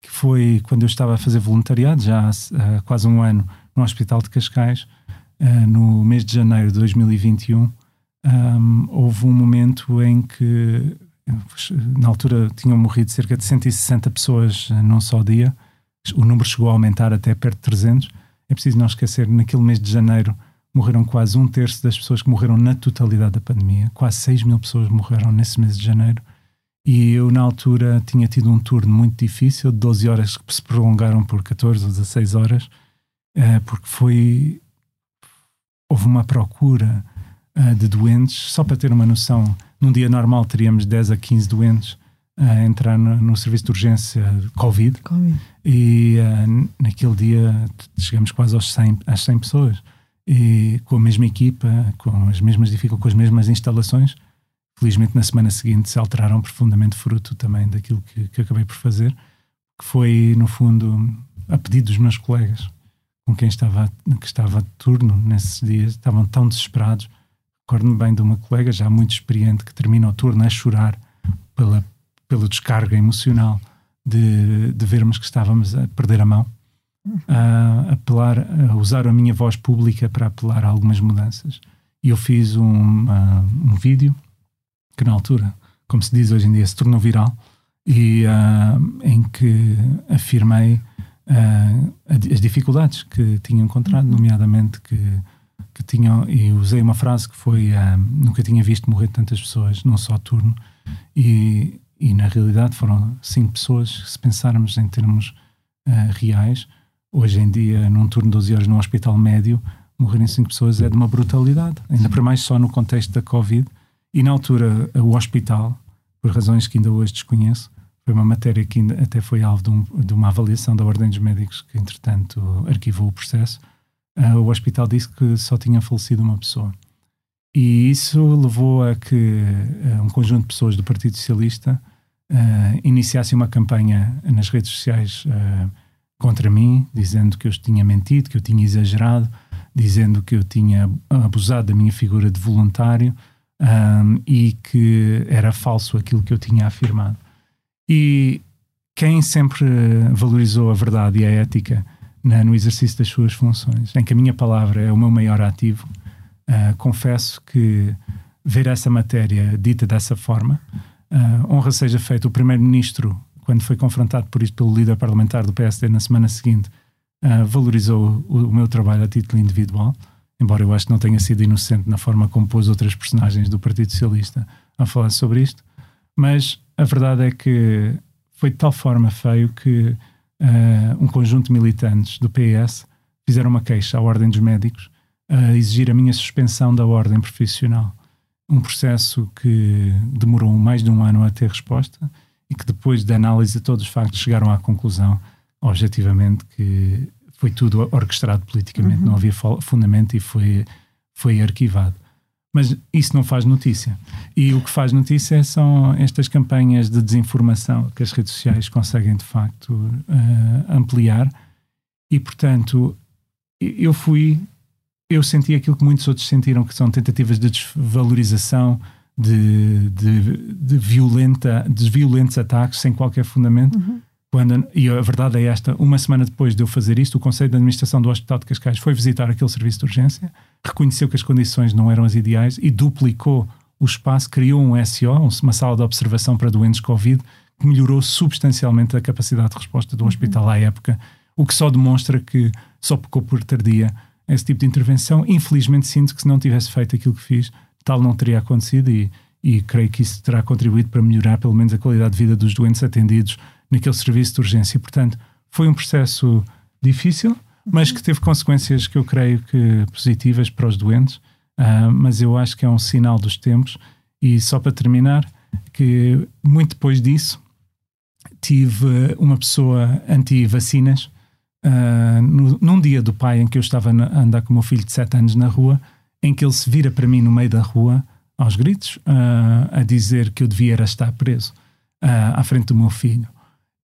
que foi quando eu estava a fazer voluntariado, já há quase um ano, no Hospital de Cascais, no mês de janeiro de 2021, um, houve um momento em que na altura tinham morrido cerca de 160 pessoas eh, num só dia, o número chegou a aumentar até perto de 300. É preciso não esquecer, naquele mês de janeiro morreram quase um terço das pessoas que morreram na totalidade da pandemia. Quase 6 mil pessoas morreram nesse mês de janeiro. E eu, na altura, tinha tido um turno muito difícil, de 12 horas que se prolongaram por 14 ou 16 horas, eh, porque foi. Houve uma procura eh, de doentes, só para ter uma noção num dia normal teríamos 10 a 15 doentes a entrar no, no serviço de urgência COVID, COVID. e naquele dia chegamos quase aos 100, às 100 pessoas e com a mesma equipa, com as mesmas dificuldades, com as mesmas instalações. Felizmente na semana seguinte se alteraram profundamente fruto também daquilo que, que acabei por fazer, que foi no fundo a pedido dos meus colegas com quem estava que estava de turno nesses dias, estavam tão desesperados Recordo-me bem de uma colega já muito experiente que termina o turno a chorar pela, pela descarga emocional de, de vermos que estávamos a perder a mão, a apelar, a usar a minha voz pública para apelar a algumas mudanças. E eu fiz um, um vídeo que na altura, como se diz hoje em dia, se tornou viral e uh, em que afirmei uh, as dificuldades que tinha encontrado, nomeadamente que que tinham, e usei uma frase que foi: Nunca tinha visto morrer tantas pessoas num só turno, e, e na realidade foram cinco pessoas, se pensarmos em termos uh, reais. Hoje em dia, num turno de 12 horas no hospital médio, morrerem cinco pessoas é de uma brutalidade, ainda para mais só no contexto da Covid. E na altura, o hospital, por razões que ainda hoje desconheço, foi uma matéria que ainda até foi alvo de, um, de uma avaliação da Ordem dos Médicos, que entretanto arquivou o processo uh, o hospital disse que só tinha falecido uma pessoa. E isso levou a que uh, um conjunto de pessoas do Partido Socialista uh, iniciasse uma campanha nas redes sociais contra mim, dizendo que eu tinha mentido, que eu tinha exagerado, dizendo que eu tinha abusado da minha figura de voluntário um, e que era falso aquilo que eu tinha afirmado. E quem sempre valorizou a verdade e a ética na, no exercício das suas funções, em que a minha palavra é o meu maior ativo. Uh, confesso que ver essa matéria dita dessa forma, uh, honra seja feita o Primeiro-Ministro, quando foi confrontado por isto pelo líder parlamentar do PSD na semana seguinte, uh, valorizou o, o, meu trabalho a título individual, embora eu acho que não tenha sido inocente na forma como pôs outras personagens do Partido Socialista a falar sobre isto, mas a verdade é que foi de tal forma feio que uh, um conjunto de militantes do PS fizeram uma queixa à Ordem dos Médicos a exigir a minha suspensão da ordem profissional. Um processo que demorou mais de um ano a ter resposta e que depois de análise de todos os factos chegaram à conclusão, objetivamente, que foi tudo orquestrado politicamente, uhum. não havia fundamento e foi, foi arquivado. Mas isso não faz notícia. E o que faz notícia são estas campanhas de desinformação que as redes sociais conseguem, de facto, uh, ampliar. E, portanto, eu fui. Eu senti aquilo que muitos outros sentiram, que são tentativas de desvalorização, de, de, de, violenta, de violentos ataques sem qualquer fundamento. Uhum. Quando, e a verdade é esta: uma semana depois de eu fazer isto, o Conselho de Administração do Hospital de Cascais foi visitar aquele serviço de urgência, reconheceu que as condições não eram as ideais e duplicou o espaço, criou um SO, uma sala de observação para doentes Covid, que melhorou substancialmente a capacidade de resposta do uhum. hospital à época, o que só demonstra que só pecou por tardia esse tipo de intervenção. Infelizmente, sinto que se não tivesse feito aquilo que fiz, tal não teria acontecido e, e creio que isso terá contribuído para melhorar pelo menos a qualidade de vida dos doentes atendidos naquele serviço de urgência. Portanto, foi um processo difícil, mas que teve consequências que eu creio que positivas para os doentes. Uh, mas eu acho que é um sinal dos tempos. E só para terminar, que muito depois disso tive uma pessoa anti-vacinas uh, num dia do pai em que eu estava a andar com o meu filho de 7 anos na rua, em que ele se vira para mim no meio da rua, aos gritos, uh, a dizer que eu devia estar preso à frente do meu filho.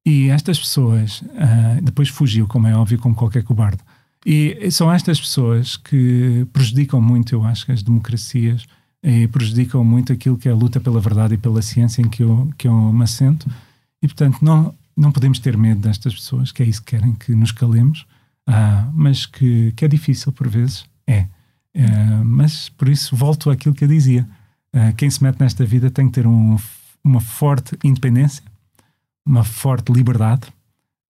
E estas pessoas, uh, depois fugiu, como é óbvio, como qualquer cobarde. E são estas pessoas que prejudicam muito, eu acho, as democracias e prejudicam muito aquilo que é a luta pela verdade e pela ciência em que eu, que eu me assento. E, portanto, não, não podemos ter medo destas pessoas, que é isso que querem que nos calemos, uh, mas que, que é difícil por vezes. É. Uh, mas, por isso, volto àquilo que eu dizia. Uh, quem se mete nesta vida tem que ter um, uma forte independência, uma forte liberdade,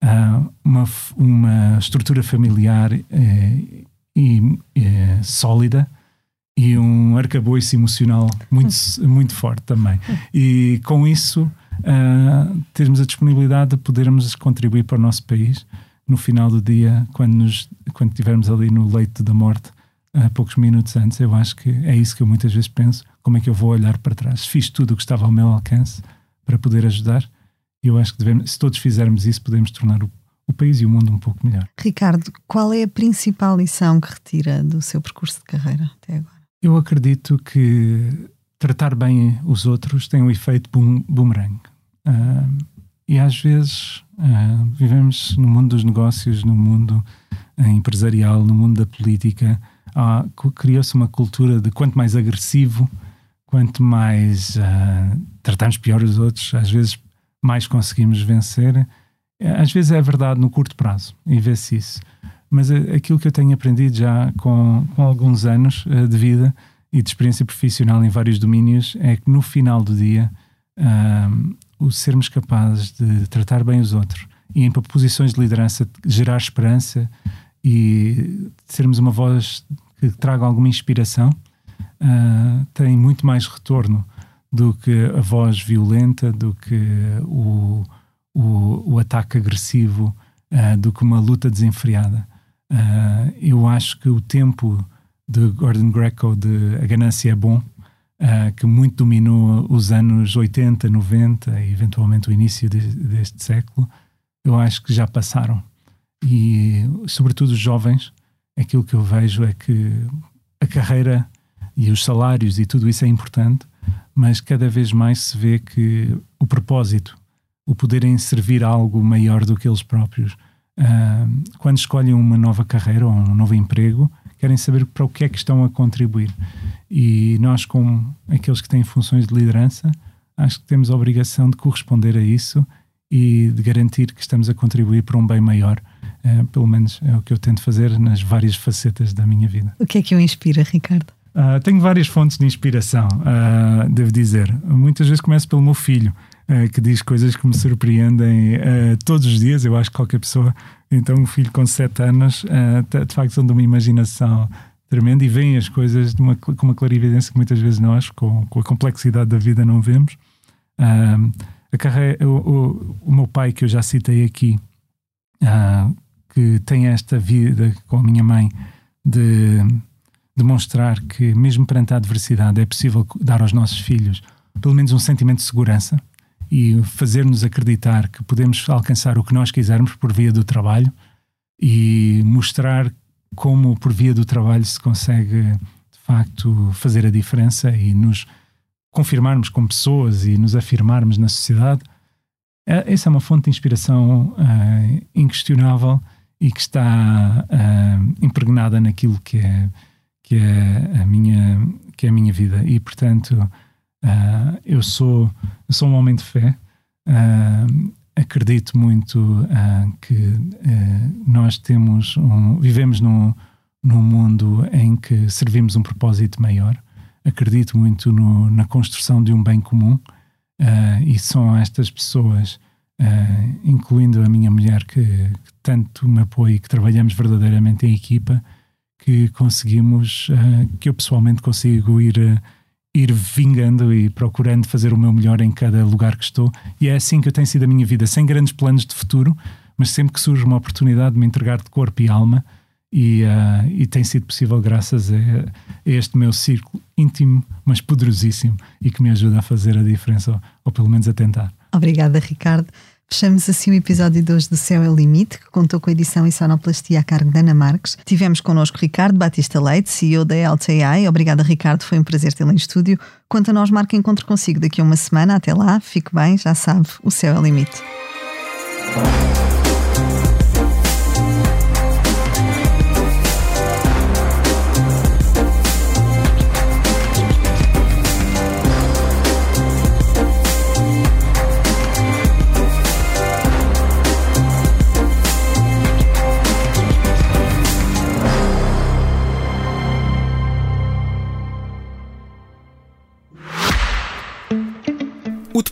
uh, uma, uma estrutura familiar e, sólida e um arcabouço emocional muito, muito forte também. E com isso, termos a disponibilidade de podermos contribuir para o nosso país no final do dia, quando, nos, quando estivermos ali no leito da morte, uh, poucos minutos antes. Eu acho que é isso que eu muitas vezes penso: como é que eu vou olhar para trás? Fiz tudo o que estava ao meu alcance para poder ajudar e eu acho que devemos, se todos fizermos isso, podemos tornar o, o país e o mundo um pouco melhor. Ricardo, qual é a principal lição que retira do seu percurso de carreira até agora? Eu acredito que tratar bem os outros tem um efeito boom, boomerang. Uh, e às vezes uh, vivemos no mundo dos negócios, no mundo uh, empresarial, no mundo da política. Criou-se uma cultura de quanto mais agressivo, quanto mais tratarmos pior os outros, às vezes mais conseguimos vencer. Às vezes é verdade no curto prazo e vê-se isso. Mas aquilo que eu tenho aprendido já com, com alguns anos uh, de vida e de experiência profissional em vários domínios é que no final do dia uh, o sermos capazes de tratar bem os outros e em posições de liderança gerar esperança e sermos uma voz que traga alguma inspiração uh, tem muito mais retorno do que a voz violenta, do que o, o, o ataque agressivo, uh, do que uma luta desenfreada. Uh, eu acho que o tempo de Gordon Greco de A Ganância é Bom, que muito dominou os anos 80, 90 e eventualmente o início de, deste século, eu acho que já passaram. E, sobretudo, os jovens, aquilo que eu vejo é que a carreira e os salários e tudo isso é importante, mas cada vez mais se vê que o propósito, o poderem servir algo maior do que eles próprios, uh, quando escolhem uma nova carreira ou um novo emprego, querem saber para o que é que estão a contribuir. E nós, como aqueles que têm funções de liderança, acho que temos a obrigação de corresponder a isso e de garantir que estamos a contribuir para um bem maior. Uh, pelo menos é o que eu tento fazer nas várias facetas da minha vida. O que é que o inspira, Ricardo? Uh, tenho várias fontes de inspiração, uh, devo dizer. Muitas vezes começo pelo meu filho, uh, que diz coisas que me surpreendem todos os dias. Eu acho que qualquer pessoa, então, um filho com 7 anos, de facto, são de uma imaginação tremenda e veem as coisas uma, com uma clarividência que muitas vezes nós, com, com a complexidade da vida, não vemos. a carreira, o, o, o, meu pai, que eu já citei aqui, que tem esta vida com a minha mãe de demonstrar que, mesmo perante a adversidade, é possível dar aos nossos filhos pelo menos um sentimento de segurança e fazer-nos acreditar que podemos alcançar o que nós quisermos por via do trabalho e mostrar como, por via do trabalho, se consegue de facto fazer a diferença e nos confirmarmos como pessoas e nos afirmarmos na sociedade. É, essa é uma fonte de inspiração uh, inquestionável e que está uh, impregnada naquilo que é que é a minha, que é a minha vida. E, portanto, uh, eu, sou, eu sou um homem de fé. Uh, acredito muito que nós temos um, vivemos num, num mundo em que servimos um propósito maior. Acredito muito no, na construção de um bem comum e são estas pessoas, incluindo a minha mulher, que, que tanto me apoia e que trabalhamos verdadeiramente em equipa, que conseguimos, uh, que eu pessoalmente consigo ir, uh, ir vingando e procurando fazer o meu melhor em cada lugar que estou. E é assim que eu tenho sido a minha vida, sem grandes planos de futuro, mas sempre que surge uma oportunidade de me entregar de corpo e alma. E, uh, e tem sido possível graças a, a, este meu círculo íntimo, mas poderosíssimo, e que me ajuda a fazer a diferença, ou, ou pelo menos a tentar. Obrigada, Ricardo. Fechamos assim o episódio 2 do Céu é o Limite, que contou com a edição e sonoplastia a cargo de Ana Marques. Tivemos connosco Ricardo Batista Leite, CEO da LTI. Obrigada, Ricardo, foi um prazer tê-lo em estúdio. Quanto a nós, marca encontro consigo daqui a uma semana. Até lá, fique bem, já sabe, o Céu é o Limite.